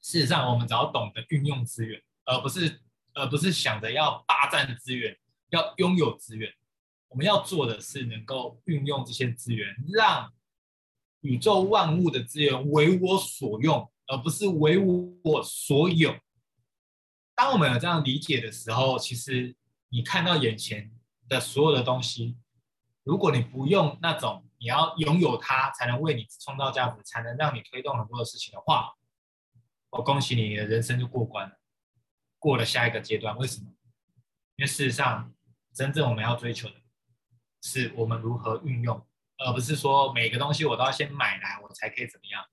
事实上我们只要懂得运用资源，而不是而不是想着要霸占资源，要拥有资源。我们要做的是能够运用这些资源，让宇宙万物的资源为我所用，而不是为我所有。当我们有这样理解的时候，其实你看到眼前的所有的东西，如果你不用那种你要拥有它才能为你创造价值，才能让你推动很多的事情的话，我恭喜你，你的人生就过关了，过了下一个阶段。为什么？因为事实上，真正我们要追求的。是我们如何运用，而不是说每个东西我都要先买来，我才可以怎么样。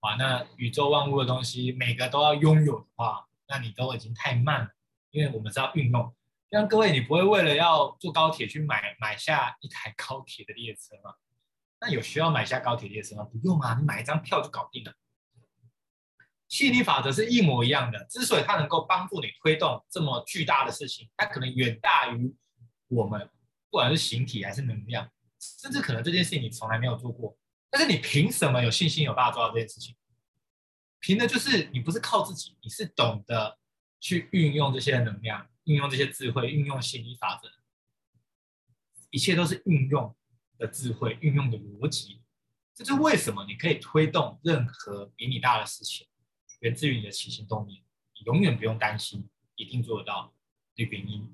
啊，那宇宙万物的东西每个都要拥有的话，那你都已经太慢了。因为我们是要运用，像各位，你不会为了要坐高铁去买买下一台高铁的列车吗？那有需要买下高铁列车吗？不用啊，你买一张票就搞定了。吸引力法则是一模一样的，之所以它能够帮助你推动这么巨大的事情，它可能远大于我们。不管是形体还是能量，甚至可能这件事情你从来没有做过，但是你凭什么有信心有办法做到这件事情？凭的就是你不是靠自己，你是懂得去运用这些能量，运用这些智慧，运用吸引力法则，一切都是运用的智慧，运用的逻辑。这是为什么你可以推动任何比你大的事情，源自于你的起心动念，你永远不用担心，一定做得到的原因。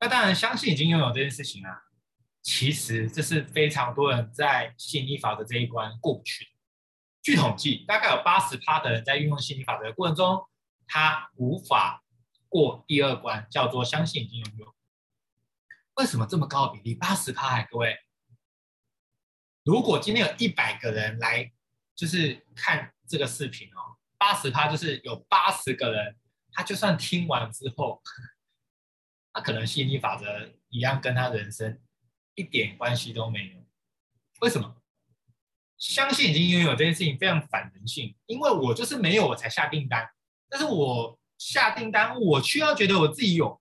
那当然，相信已经拥有这件事情啊，其实这是非常多人在吸引力法则这一关过不去的。据统计，大概有八十趴的人在运用吸引力法则的过程中，他无法过第二关，叫做相信已经拥有。为什么这么高的比例？八十趴，各位。如果今天有一百个人来，就是看这个视频哦，八十趴就是有八十个人，他就算听完之后，他可能吸引力法则一样跟他人生一点关系都没有。为什么？相信已经拥有这件事情非常反人性，因为我就是没有我才下订单，但是我下订单，我需要觉得我自己有。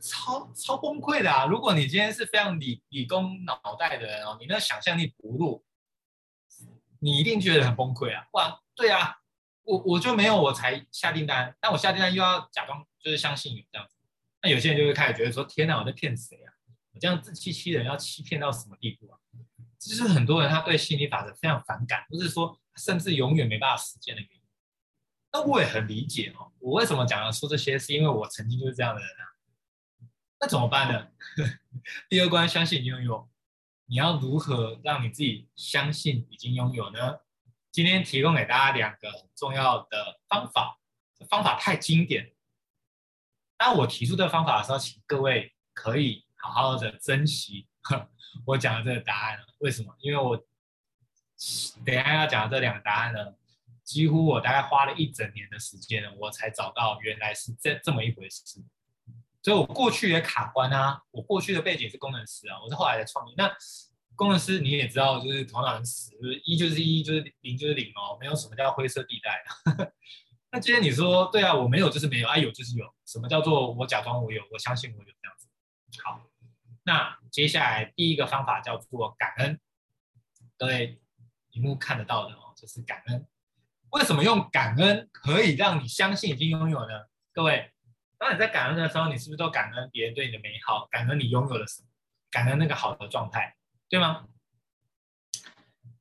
超超崩溃的啊！如果你今天是非常理理工脑袋的人哦，你那想象力不弱，你一定觉得很崩溃啊！哇，对啊，我我就没有我才下订单，但我下订单又要假装就是相信有这样子，那有些人就会开始觉得说：天哪，我在骗谁啊？我这样自欺欺人，要欺骗到什么地步啊？这就是很多人他对心理法则非常反感，不是说甚至永远没办法实践的原因。那我也很理解哦，我为什么讲要说这些，是因为我曾经就是这样的人啊。那怎么办呢？第二关，相信拥有，你要如何让你自己相信已经拥有呢？今天提供给大家两个很重要的方法，方法太经典。当我提出这方法的时候，请各位可以好好的珍惜 我讲的这个答案。为什么？因为我等一下要讲的这两个答案呢，几乎我大概花了一整年的时间，我才找到原来是这这么一回事。所以我过去也卡关啊，我过去的背景是工程师啊，我是后来的创业。那工程师你也知道，就是头脑很死，就是一就是一，就是零就是零哦，没有什么叫灰色地带。那今天你说对啊，我没有就是没有，啊有就是有，什么叫做我假装我有，我相信我有这样子。好，那接下来第一个方法叫做感恩，各位荧幕看得到的哦，就是感恩。为什么用感恩可以让你相信已经拥有呢？各位。当你在感恩的时候，你是不是都感恩别人对你的美好，感恩你拥有了什么，感恩那个好的状态，对吗？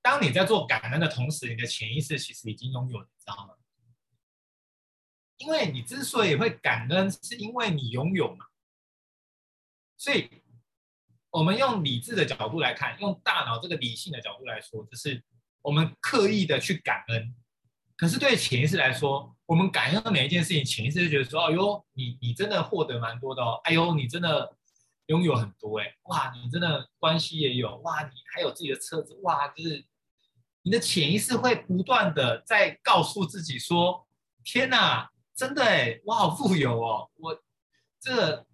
当你在做感恩的同时，你的潜意识其实已经拥有了，你知道吗？因为你之所以会感恩，是因为你拥有嘛。所以，我们用理智的角度来看，用大脑这个理性的角度来说，就是我们刻意的去感恩。可是对潜意识来说，我们感恩的每一件事情，潜意识就觉得说：“哎呦，你你真的获得蛮多的哦，哎呦，你真的拥有很多哎，哇，你真的关系也有，哇，你还有自己的车子，哇，就是你的潜意识会不断的在告诉自己说：天哪，真的哎，我好富有哦，我这个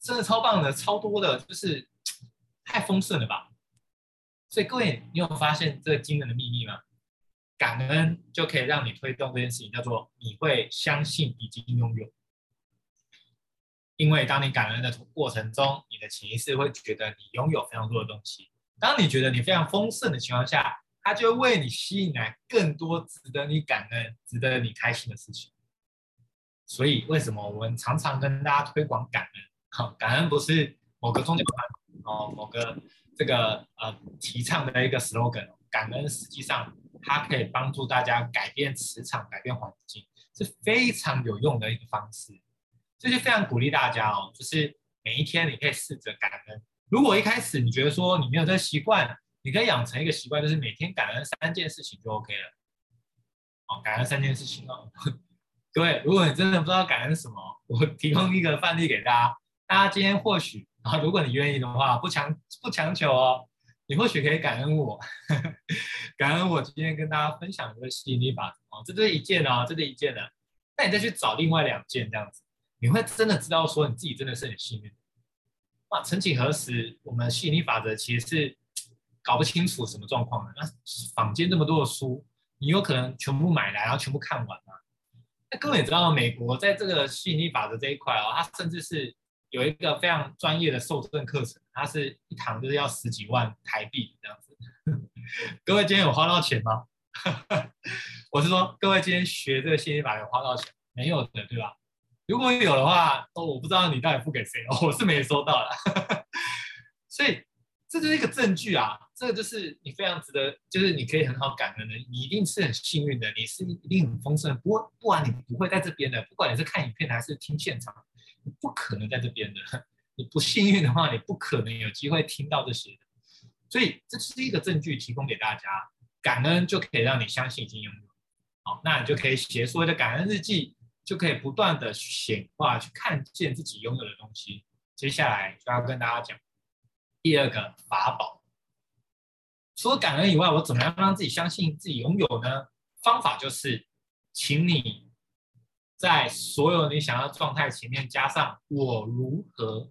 真的超棒的，超多的，就是太丰盛了吧？所以各位，你有发现这个惊人的秘密吗？”感恩就可以让你推动这件事情，叫做你会相信已经拥有。因为当你感恩的过程中，你的潜意识会觉得你拥有非常多的东西。当你觉得你非常丰盛的情况下，它就会为你吸引来更多值得你感恩、值得你开心的事情。所以，为什么我们常常跟大家推广感恩？好，感恩不是某个宗教团哦，某个这个呃提倡的一个 slogan。感恩实际上。它可以帮助大家改变磁场、改变环境，是非常有用的一个方式。这就非常鼓励大家哦，就是每一天你可以试着感恩。如果一开始你觉得说你没有这个习惯，你可以养成一个习惯，就是每天感恩三件事情就 OK 了。哦，感恩三件事情哦。各位，如果你真的不知道感恩什么，我提供一个范例给大家。大家今天或许啊，如果你愿意的话，不强不强求哦。你或许可以感恩我，感恩我今天跟大家分享的吸引力法则哦，这是一件哦，这是一件的。那你再去找另外两件这样子，你会真的知道说你自己真的是很幸运。哇，曾几何时，我们吸引力法则其实是搞不清楚什么状况的。那坊间这么多的书，你有可能全部买来，然后全部看完吗？那各位也知道，美国在这个吸引力法则这一块哦，它甚至是。有一个非常专业的受证课程，它是一堂就是要十几万台币这样子。各位今天有花到钱吗？我是说，各位今天学这个吸引力法有花到钱没有的，对吧？如果有的话，哦，我不知道你到底付给谁哦，我是没收到的。所以这就是一个证据啊，这个就是你非常值得，就是你可以很好感恩的，你一定是很幸运的，你是一定很丰盛，不会，不然你不会在这边的。不管你是看影片还是听现场，不可能在这边的。你不幸运的话，你不可能有机会听到这些的。所以这是一个证据，提供给大家，感恩就可以让你相信已经拥有。好，那你就可以写所谓的感恩日记。就可以不断的显化，去看见自己拥有的东西。接下来就要跟大家讲第二个法宝。除了感恩以外，我怎么样让自己相信自己拥有呢？方法就是，请你在所有你想要状态前面加上“我如何”。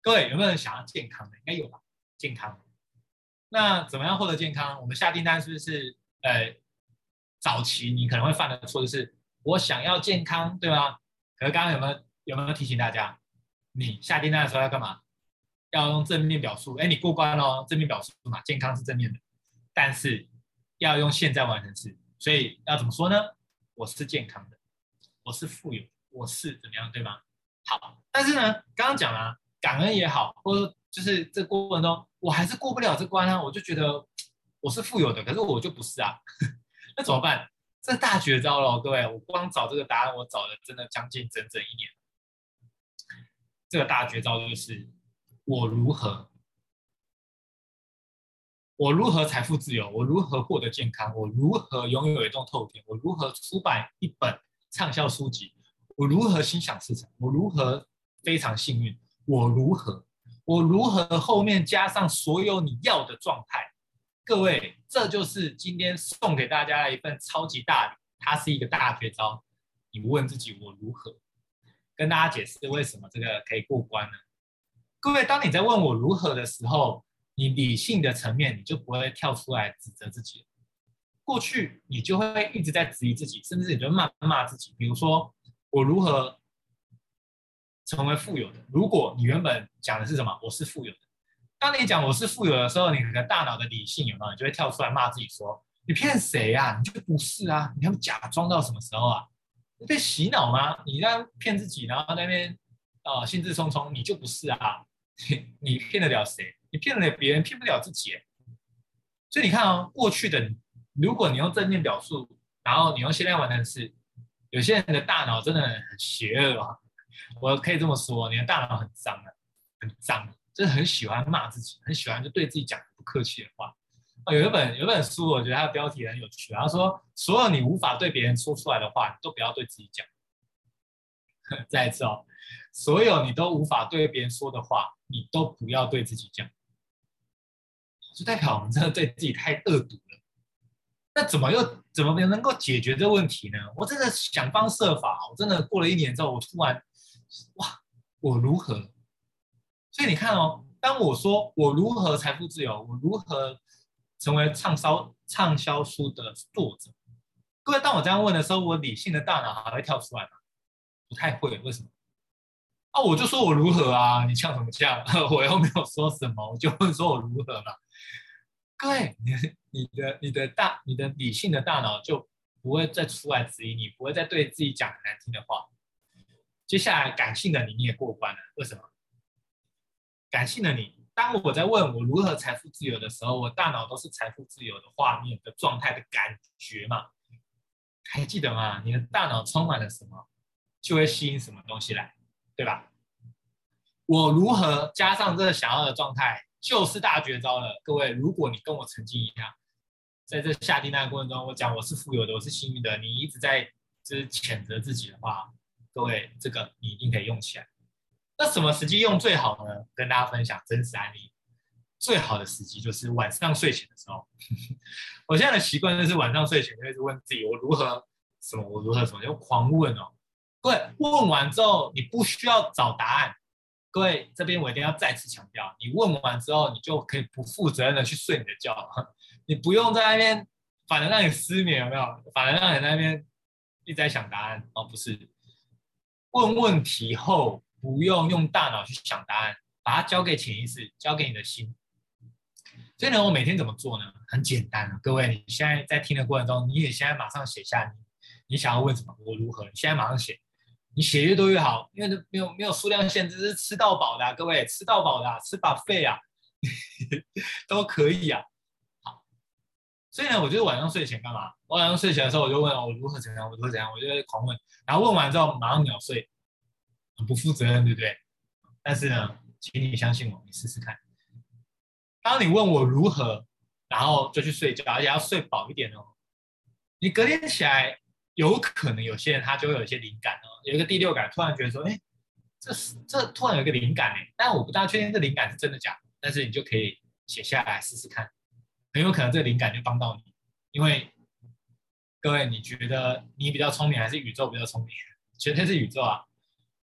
各位有没有人想要健康的？应该有吧？健康。那怎么样获得健康？我们下订单是不是？呃，早期你可能会犯的错就是。我想要健康，对吗？可是刚刚有没有有没有提醒大家，你下订单的时候要干嘛？要用正面表述。哎，你过关了，正面表述嘛，健康是正面的，但是要用现在完成式。所以要怎么说呢？我是健康的，我是富有，我是怎么样，对吗？好，但是呢，刚刚讲了，感恩也好，或者就是这过程中，我还是过不了这关啊，我就觉得我是富有的，可是我就不是啊，那怎么办？这大绝招了，各位！我光找这个答案，我找了真的将近整整一年。这个大绝招就是我如何，我如何财富自由，我如何获得健康，我如何拥有一栋透天，我如何出版一本畅销书籍，我如何心想事成，我如何非常幸运，我如何，我如何后面加上所有你要的状态。各位，这就是今天送给大家的一份超级大礼，它是一个大绝招。你问自己，我如何跟大家解释为什么这个可以过关呢？各位，当你在问我如何的时候，你理性的层面你就不会跳出来指责自己。过去你就会一直在质疑自己，甚至你就骂骂自己。比如说，我如何成为富有的？如果你原本讲的是什么？我是富有的。当你讲我是富有的时候，你的大脑的理性有没有？你就会跳出来骂自己说：“你骗谁呀？你就不是啊！你要假装到什么时候啊？你被洗脑吗？你在骗自己，然后那边啊、兴致冲冲，你就不是啊！你骗得了谁？你骗了别人，骗不了自己。所以你看哦，过去的你，如果你用正面表述，然后你用现在完成式，有些人的大脑真的很邪恶啊！我可以这么说，你的大脑很脏啊，很脏。就是很喜欢骂自己，很喜欢就对自己讲不客气的话。哦，有一本有本书，我觉得它的标题很有趣。他说：“所有你无法对别人说出来的话，都不要对自己讲。”再一次哦，所有你都无法对别人说的话，你都不要对自己讲。就代表我们真的对自己太恶毒了。那怎么又怎么能够解决这个问题呢？我真的想方设法，我真的过了一年之后，我突然，哇，我如何？所以你看哦，当我说我如何财富自由，我如何成为畅销畅销书的作者，各位，当我这样问的时候，我理性的大脑还会跳出来吗？不太会，为什么？啊，我就说我如何啊，你呛什么呛？我又没有说什么，我就问说我如何嘛。对，你 你的你的大你的理性的大脑就不会再出来质疑你，不会再对自己讲难听的话。接下来感性的你你也过关了，为什么？感性的你，当我在问我如何财富自由的时候，我大脑都是财富自由的画面的状态的感觉嘛？还记得吗？你的大脑充满了什么，就会吸引什么东西来，对吧？我如何加上这个想要的状态，就是大绝招了。各位，如果你跟我曾经一样，在这下订单的过程中，我讲我是富有的，我是幸运的，你一直在就是谴责自己的话，各位，这个你一定可以用起来。那什么时机用最好呢？跟大家分享真实案例。最好的时机就是晚上睡前的时候。我现在的习惯就是晚上睡前就是问自己：我如何什么？我如何什么？就狂问哦。各位问完之后，你不需要找答案。各位这边我一定要再次强调：你问完之后，你就可以不负责任的去睡你的觉了。你不用在那边，反而让你失眠，有没有？反而让你在那边一直在想答案哦，不是。问问题后。不用用大脑去想答案，把它交给潜意识，交给你的心。所以呢，我每天怎么做呢？很简单，各位，你现在在听的过程中，你也现在马上写下你你想要问什么，我如何？你现在马上写，你写越多越好，因为没有没有数量限制，是吃到饱的，各位，吃到饱的，吃 buffet 啊，都可以啊。好，所以呢，我就晚上睡前干嘛？我晚上睡前的时候，我就问我如何怎样，我如何怎样，我就狂问，然后问完之后马上秒睡，很不负责任，对不对？但是呢，请你相信我，你试试看。当你问我如何，然后就去睡觉，而且要睡饱一点哦。你隔天起来，有可能有些人他就会有一些灵感哦，有一个第六感，突然觉得说，哎，这是这突然有一个灵感哎，但我不大确定这灵感是真的假的，但是你就可以写下来试试看，很有可能这个灵感就帮到你。因为各位，你觉得你比较聪明还是宇宙比较聪明？绝对是宇宙啊！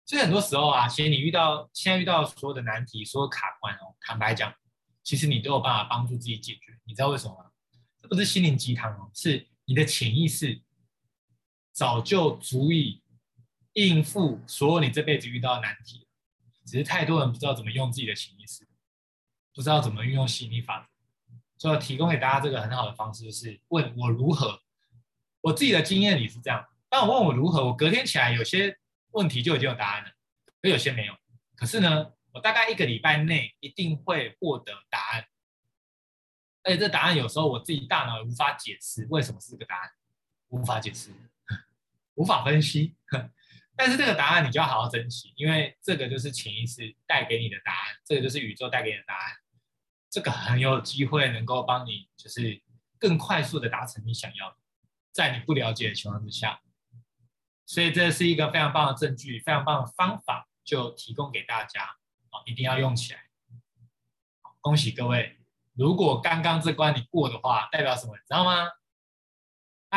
所以很多时候啊，其实你遇到现在遇到所有的难题，所有卡关哦，坦白讲。其实你都有办法帮助自己解决，你知道为什么吗？这不是心灵鸡汤哦，是你的潜意识早就足以应付所有你这辈子遇到的难题，只是太多人不知道怎么用自己的潜意识，不知道怎么运用吸引力法则。所以提供给大家这个很好的方式，就是问我如何。我自己的经验里是这样，当我问我如何，我隔天起来有些问题就已经有答案了，而有些没有。可是呢，我大概一个礼拜内一定会获得答案，而且这答案有时候我自己大脑也无法解释为什么是这个答案，无法解释，无法分析。但是这个答案你就要好好珍惜，因为这个就是潜意识带给你的答案，这个就是宇宙带给你的答案，这个很有机会能够帮你，就是更快速的达成你想要的，在你不了解的情况之下。所以这是一个非常棒的证据，非常棒的方法，就提供给大家。一定要用起来！恭喜各位！如果刚刚这关你过的话，代表什么？你知道吗？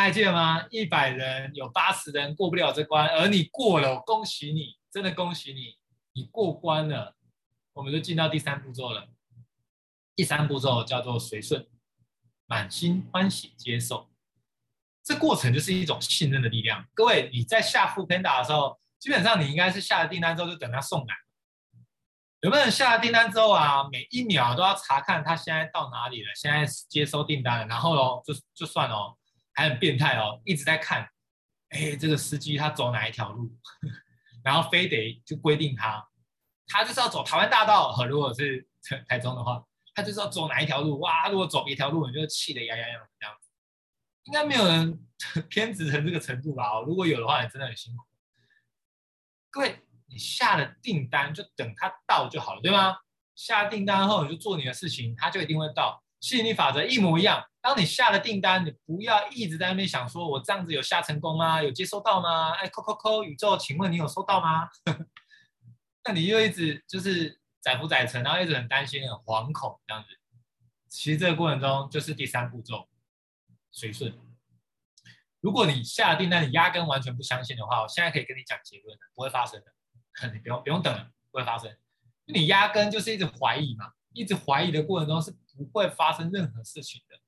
还记得吗？一百人有八十人过不了这关，而你过了，恭喜你！真的恭喜你！你过关了，我们就进到第三步骤了。第三步骤叫做随顺，满心欢喜接受。这过程就是一种信任的力量。各位，你在下 f o o Panda 的时候，基本上你应该是下了订单之后就等他送来。有没有人下了订单之后啊，每一秒都要查看他现在到哪里了，现在接收订单了，然后喽，就就算哦，还很变态哦，一直在看，哎，这个司机他走哪一条路，然后非得就规定他，他就是要走台湾大道，和 如果是台中的话，他就是要走哪一条路，哇，如果走别条路，你就气得牙痒痒这样子，应该没有人 偏执成这个程度吧？哦，如果有的话，你真的很辛苦，各位。你下了订单就等它到就好了，对吗？下订单后你就做你的事情，它就一定会到。吸引力法则一模一样。当你下了订单，你不要一直在那边想说，我这样子有下成功吗？有接收到吗？哎，扣扣扣，宇宙，请问你有收到吗？那你又一直就是载浮载沉，然后一直很担心、很惶恐这样子。其实这个过程中就是第三步骤，随顺。如果你下了订单，你压根完全不相信的话，我现在可以跟你讲结论的，不会发生的。你不用不用等了，不会发生。你压根就是一直怀疑嘛，一直怀疑的过程中是不会发生任何事情的。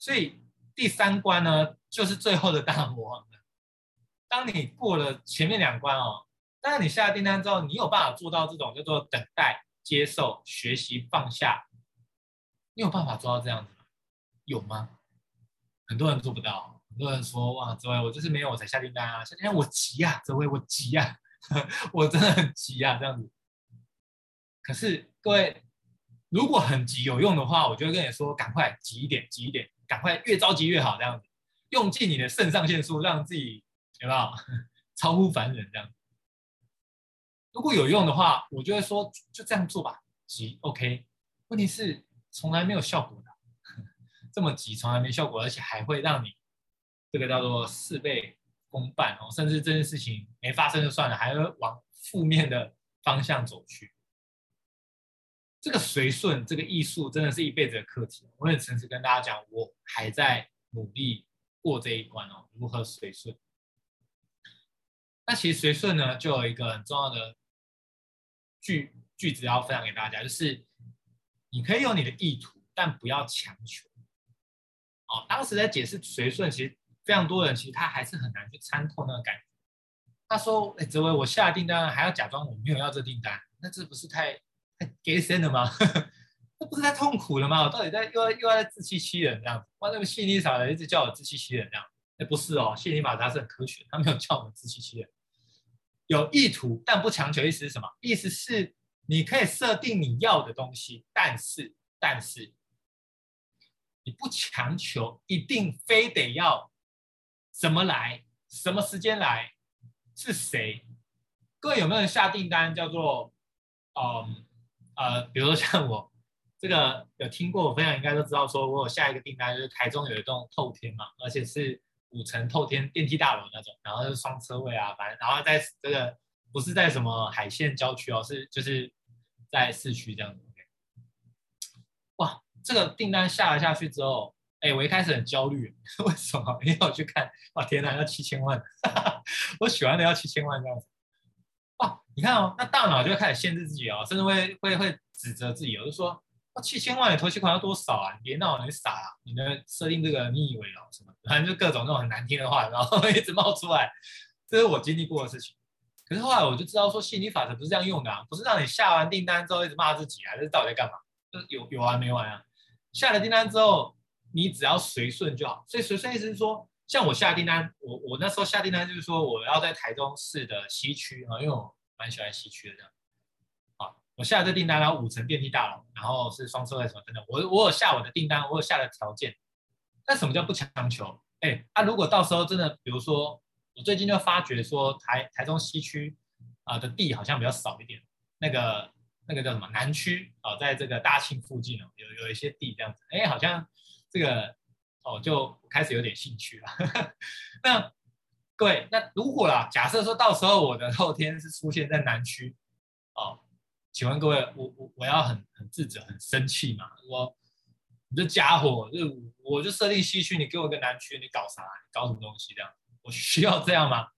所以第三关呢，就是最后的大魔王。当你过了前面两关哦，当你下了订单之后，你有办法做到这种叫做等待、接受、学习、放下，你有办法做到这样子吗？有吗？很多人做不到。很多人说哇，这位我就是没有我才下订单啊，下订单我急啊，这位我急啊。我真的很急啊，这样子。可是各位，如果很急有用的话，我就会跟你说，赶快急一点，急一点，赶快越着急越好，这样子，用尽你的肾上腺素，让自己有没有 超乎凡人这样。如果有用的话，我就会说就这样做吧，急 OK。问题是从来没有效果的，这么急从来没效果，而且还会让你这个叫做事倍功半哦，甚至这件事情没发生就算了，还会往负面的方向走去。这个随顺，这个艺术，真的是一辈子的课题。我很诚实跟大家讲，我还在努力过这一关哦，如何随顺。那其实随顺呢，就有一个很重要的句句子要分享给大家，就是你可以有你的意图，但不要强求。哦，当时在解释随顺，其实。非常多人其实他还是很难去参透那个感觉。他说：“哎，这位我下订单还要假装我没有要这订单，那这不是太给神了吗？那不是太痛苦了吗？到底在又要又要自欺欺人这样子？哇，那个吸引力法则一直叫我自欺欺人这样，哎，不是哦，吸引力法则它是很科学，他没有叫我们自欺欺人，有意图但不强求。意思是什么？意思是你可以设定你要的东西，但是但是你不强求，一定非得要怎么来，什么时间来，是谁？各位有没有人下订单叫做，嗯呃，比如说像我。这个有听过我分享，应该都知道，说我有下一个订单，就是台中有一栋透天嘛，而且是五层透天电梯大楼那种，然后是双车位啊，反正然后在这个不是在什么海线郊区哦，是就是在市区这样子。哇，这个订单下了下去之后，哎，我一开始很焦虑，为什么？因为我去看，哇，天哪，要七千万，我喜欢的要七千万这样子。哇，你看哦，那大脑就会开始限制自己哦，甚至会会会指责自己，我就说。七千万的头期款要多少啊？你别闹，你傻啊！你的设定这个你以为哦什么？反正就各种那种很难听的话，然后一直冒出来，这是我经历过的事情。可是后来我就知道说，吸引力法则不是这样用的啊，不是让你下完订单之后一直骂自己啊，这到底在干嘛？就是有有完没完啊？下了订单之后，你只要随顺就好。所以随顺意思是说，像我下订单，我我那时候下订单就是说我要在台中市的西区啊，因为我蛮喜欢西区的这样。我下了这订单，然后五层电梯大楼，然后是双车位什么等等。我我有下我的订单，我有下的条件。那什么叫不强求？哎，啊，如果到时候真的，比如说我最近就发觉说台台中西区啊的地好像比较少一点，那个那个叫什么南区啊，在这个大庆附近哦，有有一些地这样子，哎，好像这个哦就开始有点兴趣了。那各位，那如果啦，假设说到时候我的后天是出现在南区哦。请问各位，我我我要很很自责、很生气嘛？说你这家伙，就我就设定西区，你给我一个南区，你搞啥？搞什么东西？这样我需要这样吗？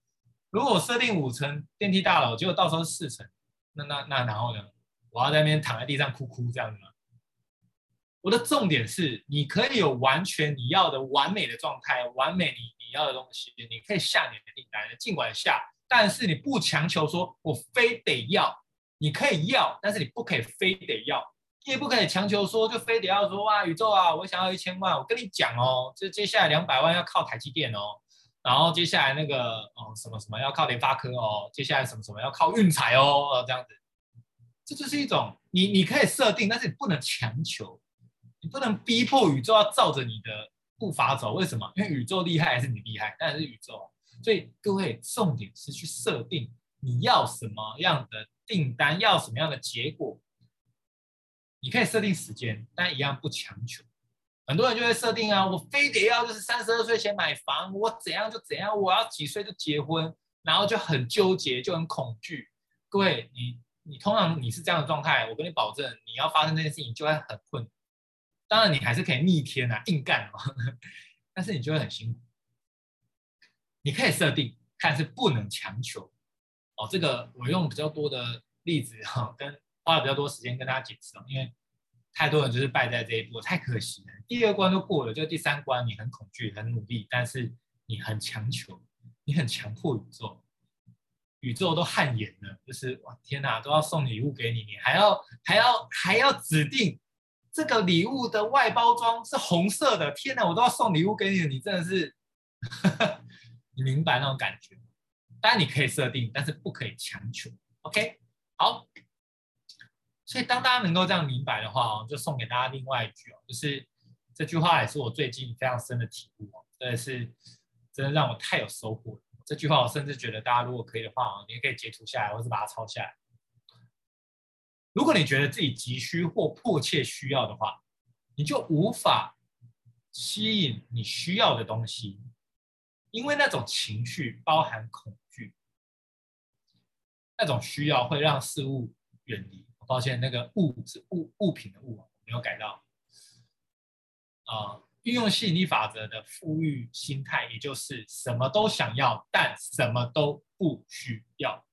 如果我设定五层电梯大楼，结果到时候四层，那那那然后呢？我要在那边躺在地上哭哭这样子吗？我的重点是，你可以有完全你要的完美的状态，完美你你要的东西，你可以下你的订单，尽管下，但是你不强求说我非得要。你可以要，但是你不可以非得要，你也不可以强求说就非得要说哇宇宙啊，我想要一千万，我跟你讲哦，这接下来两百万要靠台积电哦，然后接下来那个哦什么什么要靠联发科哦，接下来什么什么要靠运彩哦，这样子，这就是一种你你可以设定，但是你不能强求，你不能逼迫宇宙要照着你的步伐走，为什么？因为宇宙厉害还是你厉害？当然是宇宙，所以各位重点是去设定你要什么样的。订单要什么样的结果？你可以设定时间，但一样不强求。很多人就会设定啊，我非得要就是三十二岁前买房，我怎样就怎样，我要几岁就结婚，然后就很纠结，就很恐惧。各位，你你通常你是这样的状态，我跟你保证，你要发生这件事情就会很困。当然，你还是可以逆天啊，硬干哦，但是你就会很辛苦。你可以设定，但是不能强求。哦，这个我用比较多的例子哈，跟花了比较多时间跟大家解释哦，因为太多人就是败在这一步，太可惜了。第二关都过了，就第三关你很恐惧、很努力，但是你很强求，你很强迫宇宙，宇宙都汗颜了，就是哇天哪，都要送礼物给你，你还要还要还要指定这个礼物的外包装是红色的，天哪，我都要送礼物给你，你真的是，你明白那种感觉？当然你可以设定，但是不可以强求。OK，好。所以当大家能够这样明白的话哦，就送给大家另外一句哦，就是这句话也是我最近非常深的体悟哦，真的是真的让我太有收获了。这句话我甚至觉得大家如果可以的话哦，你也可以截图下来，或是把它抄下来。如果你觉得自己急需或迫切需要的话，你就无法吸引你需要的东西，因为那种情绪包含恐惧。那种需要会让事物远离。我抱歉，那个物是物物品的物，我没有改到。啊、运用吸引力法则的富裕心态，也就是什么都想要，但什么都不需要。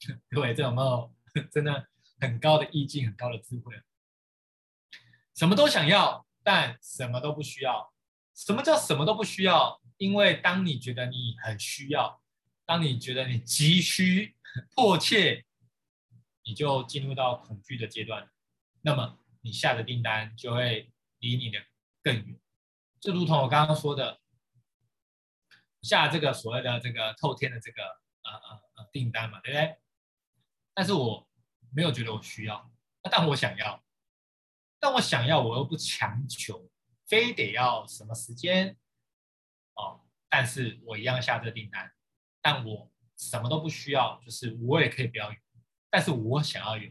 各位，这有没有真的很高的意境，很高的智慧？什么都想要，但什么都不需要。什么叫什么都不需要？因为当你觉得你很需要。当你觉得你急需、迫切，你就进入到恐惧的阶段。那么你下的订单就会离你的更远。就如同我刚刚说的，下这个所谓的这个透天的这个呃呃呃订单嘛，对不对？但是我没有觉得我需要，但我想要，但我想要，我又不强求，非得要什么时间哦，但是我一样下这个订单，但我什么都不需要，就是我也可以不要，但是我想要有。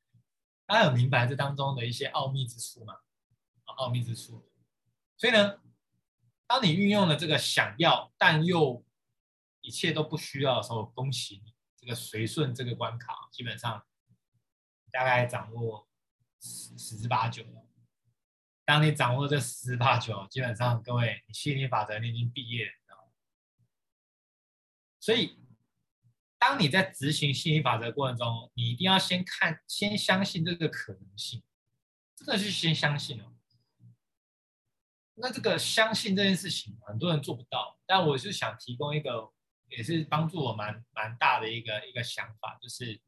大家有明白这当中的一些奥秘之处吗？奥秘之处。所以呢，当你运用了这个想要，但又一切都不需要的时候，恭喜你，这个随顺这个关卡，基本上大概掌握十十之八九了。当你掌握这十之八九，基本上各位，你吸引力法则你已经毕业了，所以，当你在执行吸引法则过程中，你一定要先看，先相信这个可能性，真的是先相信哦。那这个相信这件事情，很多人做不到。但我是想提供一个，也是帮助我蛮蛮大的一个一个想法，就是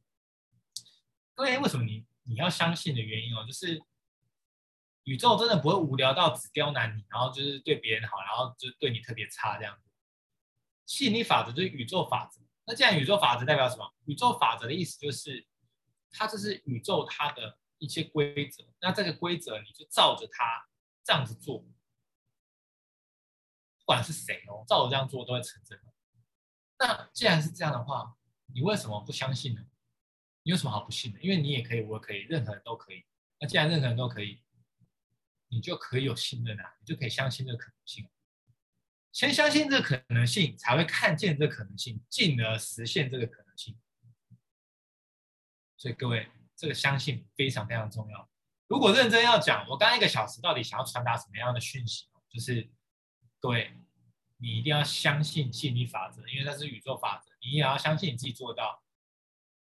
各位为什么你你要相信的原因哦，就是宇宙真的不会无聊到只刁难你，然后就是对别人好，然后就对你特别差这样子。吸引力法则就是宇宙法则。那既然宇宙法则代表什么？宇宙法则的意思就是，它这是宇宙它的一些规则。那这个规则你就照着它这样子做。不管是谁哦，照我这样做都会成真。那既然是这样的话，你为什么不相信呢？你有什么好不信的？因为你也可以，我可以，任何人都可以。那既然任何人都可以，你就可以有信任啊，你就可以相信这个可能性。先相信这个可能性，才会看见这个可能性，进而实现这个可能性。所以各位，这个相信非常非常重要。如果认真要讲，我刚刚一个小时到底想要传达什么样的讯息？就是。各位，你一定要相信吸引力法则，因为它是宇宙法则。你也要相信你自己做到。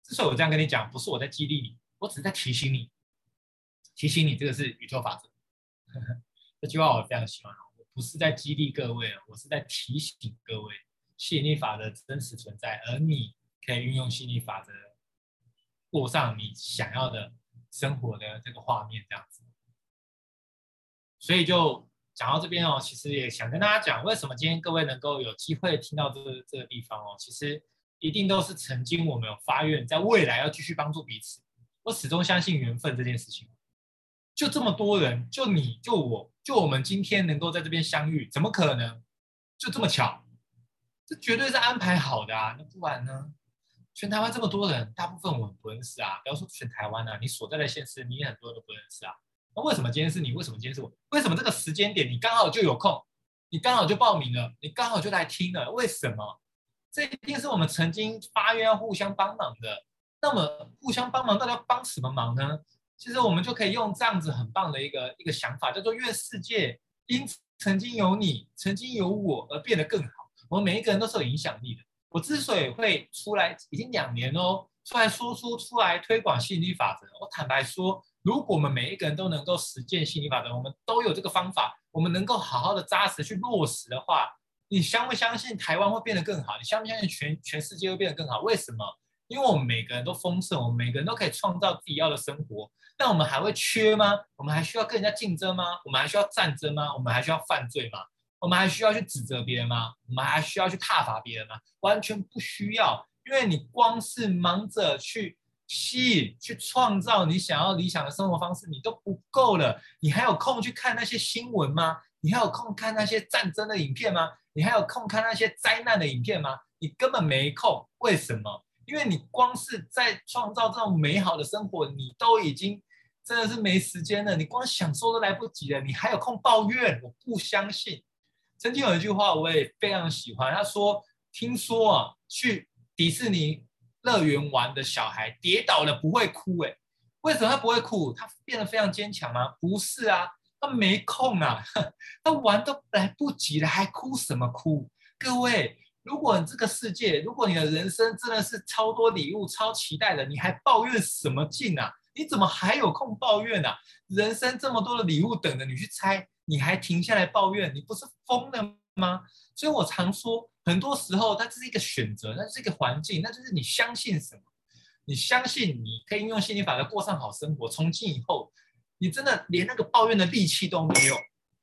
之所以我这样跟你讲，不是我在激励你，我只是在提醒你，提醒你这个是宇宙法则。这句话我非常喜欢。我不是在激励各位，我是在提醒各位，吸引力法则真实存在，而你可以运用吸引力法则，过上你想要的生活的这个画面，这样子。所以就。讲到这边哦，其实也想跟大家讲，为什么今天各位能够有机会听到这个这个地方哦，其实一定都是曾经我们有发愿，在未来要继续帮助彼此。我始终相信缘分这件事情，就这么多人，就你就我就我们今天能够在这边相遇，怎么可能就这么巧？这绝对是安排好的啊！那不然呢？全台湾这么多人，大部分我们不认识啊。不要说全台湾啊，你所在的县市，你也很多人都不认识啊。为什么今天是你？为什么今天是我？为什么这个时间点你刚好就有空？你刚好就报名了，你刚好就来听了？为什么？这一定是我们曾经发愿要互相帮忙的。那么互相帮忙，到底要帮什么忙呢？其实我们就可以用这样子很棒的一个一个想法，叫做愿世界因曾经有你，曾经有我而变得更好。我们每一个人都是有影响力的。我之所以会出来，已经两年哦，出来说出，出来推广吸引力法则。我坦白说。如果我们每一个人都能够实践心理法则，我们都有这个方法，我们能够好好的扎实去落实的话，你相不相信台湾会变得更好？你相不相信全全世界会变得更好？为什么？因为我们每个人都丰盛，我们每个人都可以创造自己要的生活。那我们还会缺吗？我们还需要跟人家竞争吗？我们还需要战争吗？我们还需要犯罪吗？我们还需要去指责别人吗？我们还需要去挞伐别人吗？完全不需要，因为你光是忙着去。吸引去创造你想要理想的生活方式，你都不够了。你还有空去看那些新闻吗？你还有空看那些战争的影片吗？你还有空看那些灾难的影片吗？你根本没空。为什么？因为你光是在创造这种美好的生活，你都已经真的是没时间了。你光享受都来不及了，你还有空抱怨？我不相信。曾经有一句话我也非常喜欢，他说：“听说啊，去迪士尼。”乐园玩的小孩跌倒了不会哭，哎，为什么他不会哭？他变得非常坚强吗？不是啊，他没空啊，他玩都来不及了，还哭什么哭？各位，如果你这个世界，如果你的人生真的是超多礼物、超期待的，你还抱怨什么劲啊？你怎么还有空抱怨啊？人生这么多的礼物等着你去拆，你还停下来抱怨，你不是疯了吗？所以我常说。很多时候，它只是一个选择，那是一个环境，那就是你相信什么。你相信你可以用心理法则过上好生活，从今以后，你真的连那个抱怨的力气都没有。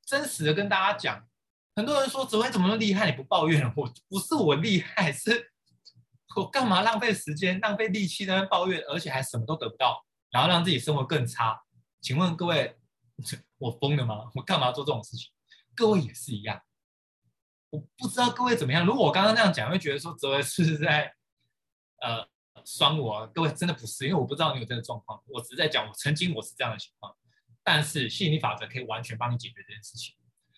真实的跟大家讲，很多人说紫薇怎么那么厉害，你不抱怨？我不是我厉害，是我干嘛浪费时间、浪费力气在那抱怨，而且还什么都得不到，然后让自己生活更差？请问各位，我疯了吗？我干嘛做这种事情？各位也是一样。我不知道各位怎么样。如果我刚刚那样讲，会觉得说哲维是在呃酸我？各位真的不是，因为我不知道你有这个状况。我只是在讲，我曾经我是这样的情况。但是吸引力法则可以完全帮你解决这件事情，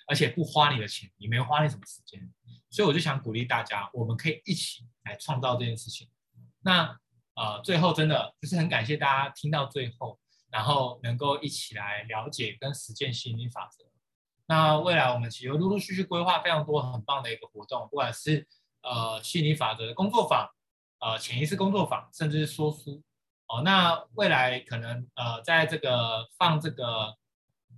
而且不花你的钱，也没有花你什么时间，所以我就想鼓励大家，我们可以一起来创造这件事情。那呃，最后真的就是很感谢大家听到最后，然后能够一起来了解跟实践吸引力法则。那未来我们其实陆陆续续规划非常多很棒的一个活动，不管是呃吸引力法则的工作坊，呃潜意识工作坊，甚至是说书。哦，那未来可能呃，在这个放这个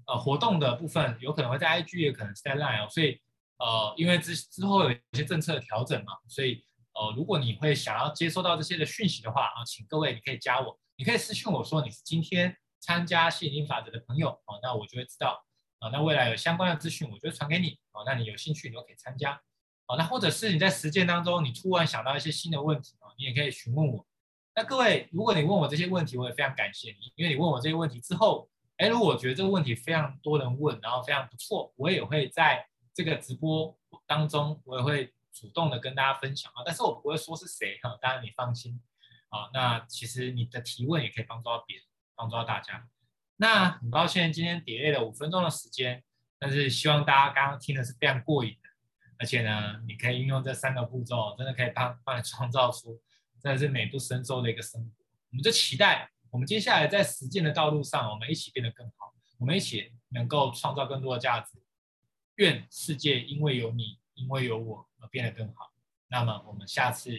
呃活动的部分，有可能会在 IG，也可能是在 Line 哦。所以呃，因为之之后有一些政策的调整嘛，所以呃，如果你会想要接收到这些的讯息的话啊，请各位你可以加我，你可以私讯我说你是今天参加吸引力法则的朋友哦，那我就会知道啊。那未来有相关的资讯，我就传给你哦。那你有兴趣，你都可以参加哦。那或者是你在实践当中，你突然想到一些新的问题啊，你也可以询问我。那各位，如果你问我这些问题，我也非常感谢你，因为你问我这些问题之后，哎，如果我觉得这个问题非常多人问，然后非常不错，我也会在这个直播当中，我也会主动的跟大家分享啊。但是我不会说是谁哈，当然你放心啊。那其实你的提问也可以帮助到别人，帮助到大家。那很高兴今天 delay 了五分钟的时间，但是希望大家刚刚听的是非常过瘾的，而且呢，你可以运用这三个步骤，真的可以帮帮你创造出。真的是美不胜收的一个生活，我们就期待我们接下来在实践的道路上，我们一起变得更好，我们一起能够创造更多的价值。愿世界因为有你，因为有我而变得更好。那么我们下次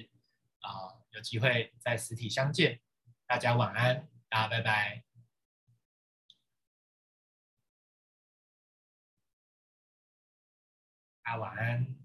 啊、有机会在实体相见，大家晚安，大家拜拜，大家晚安。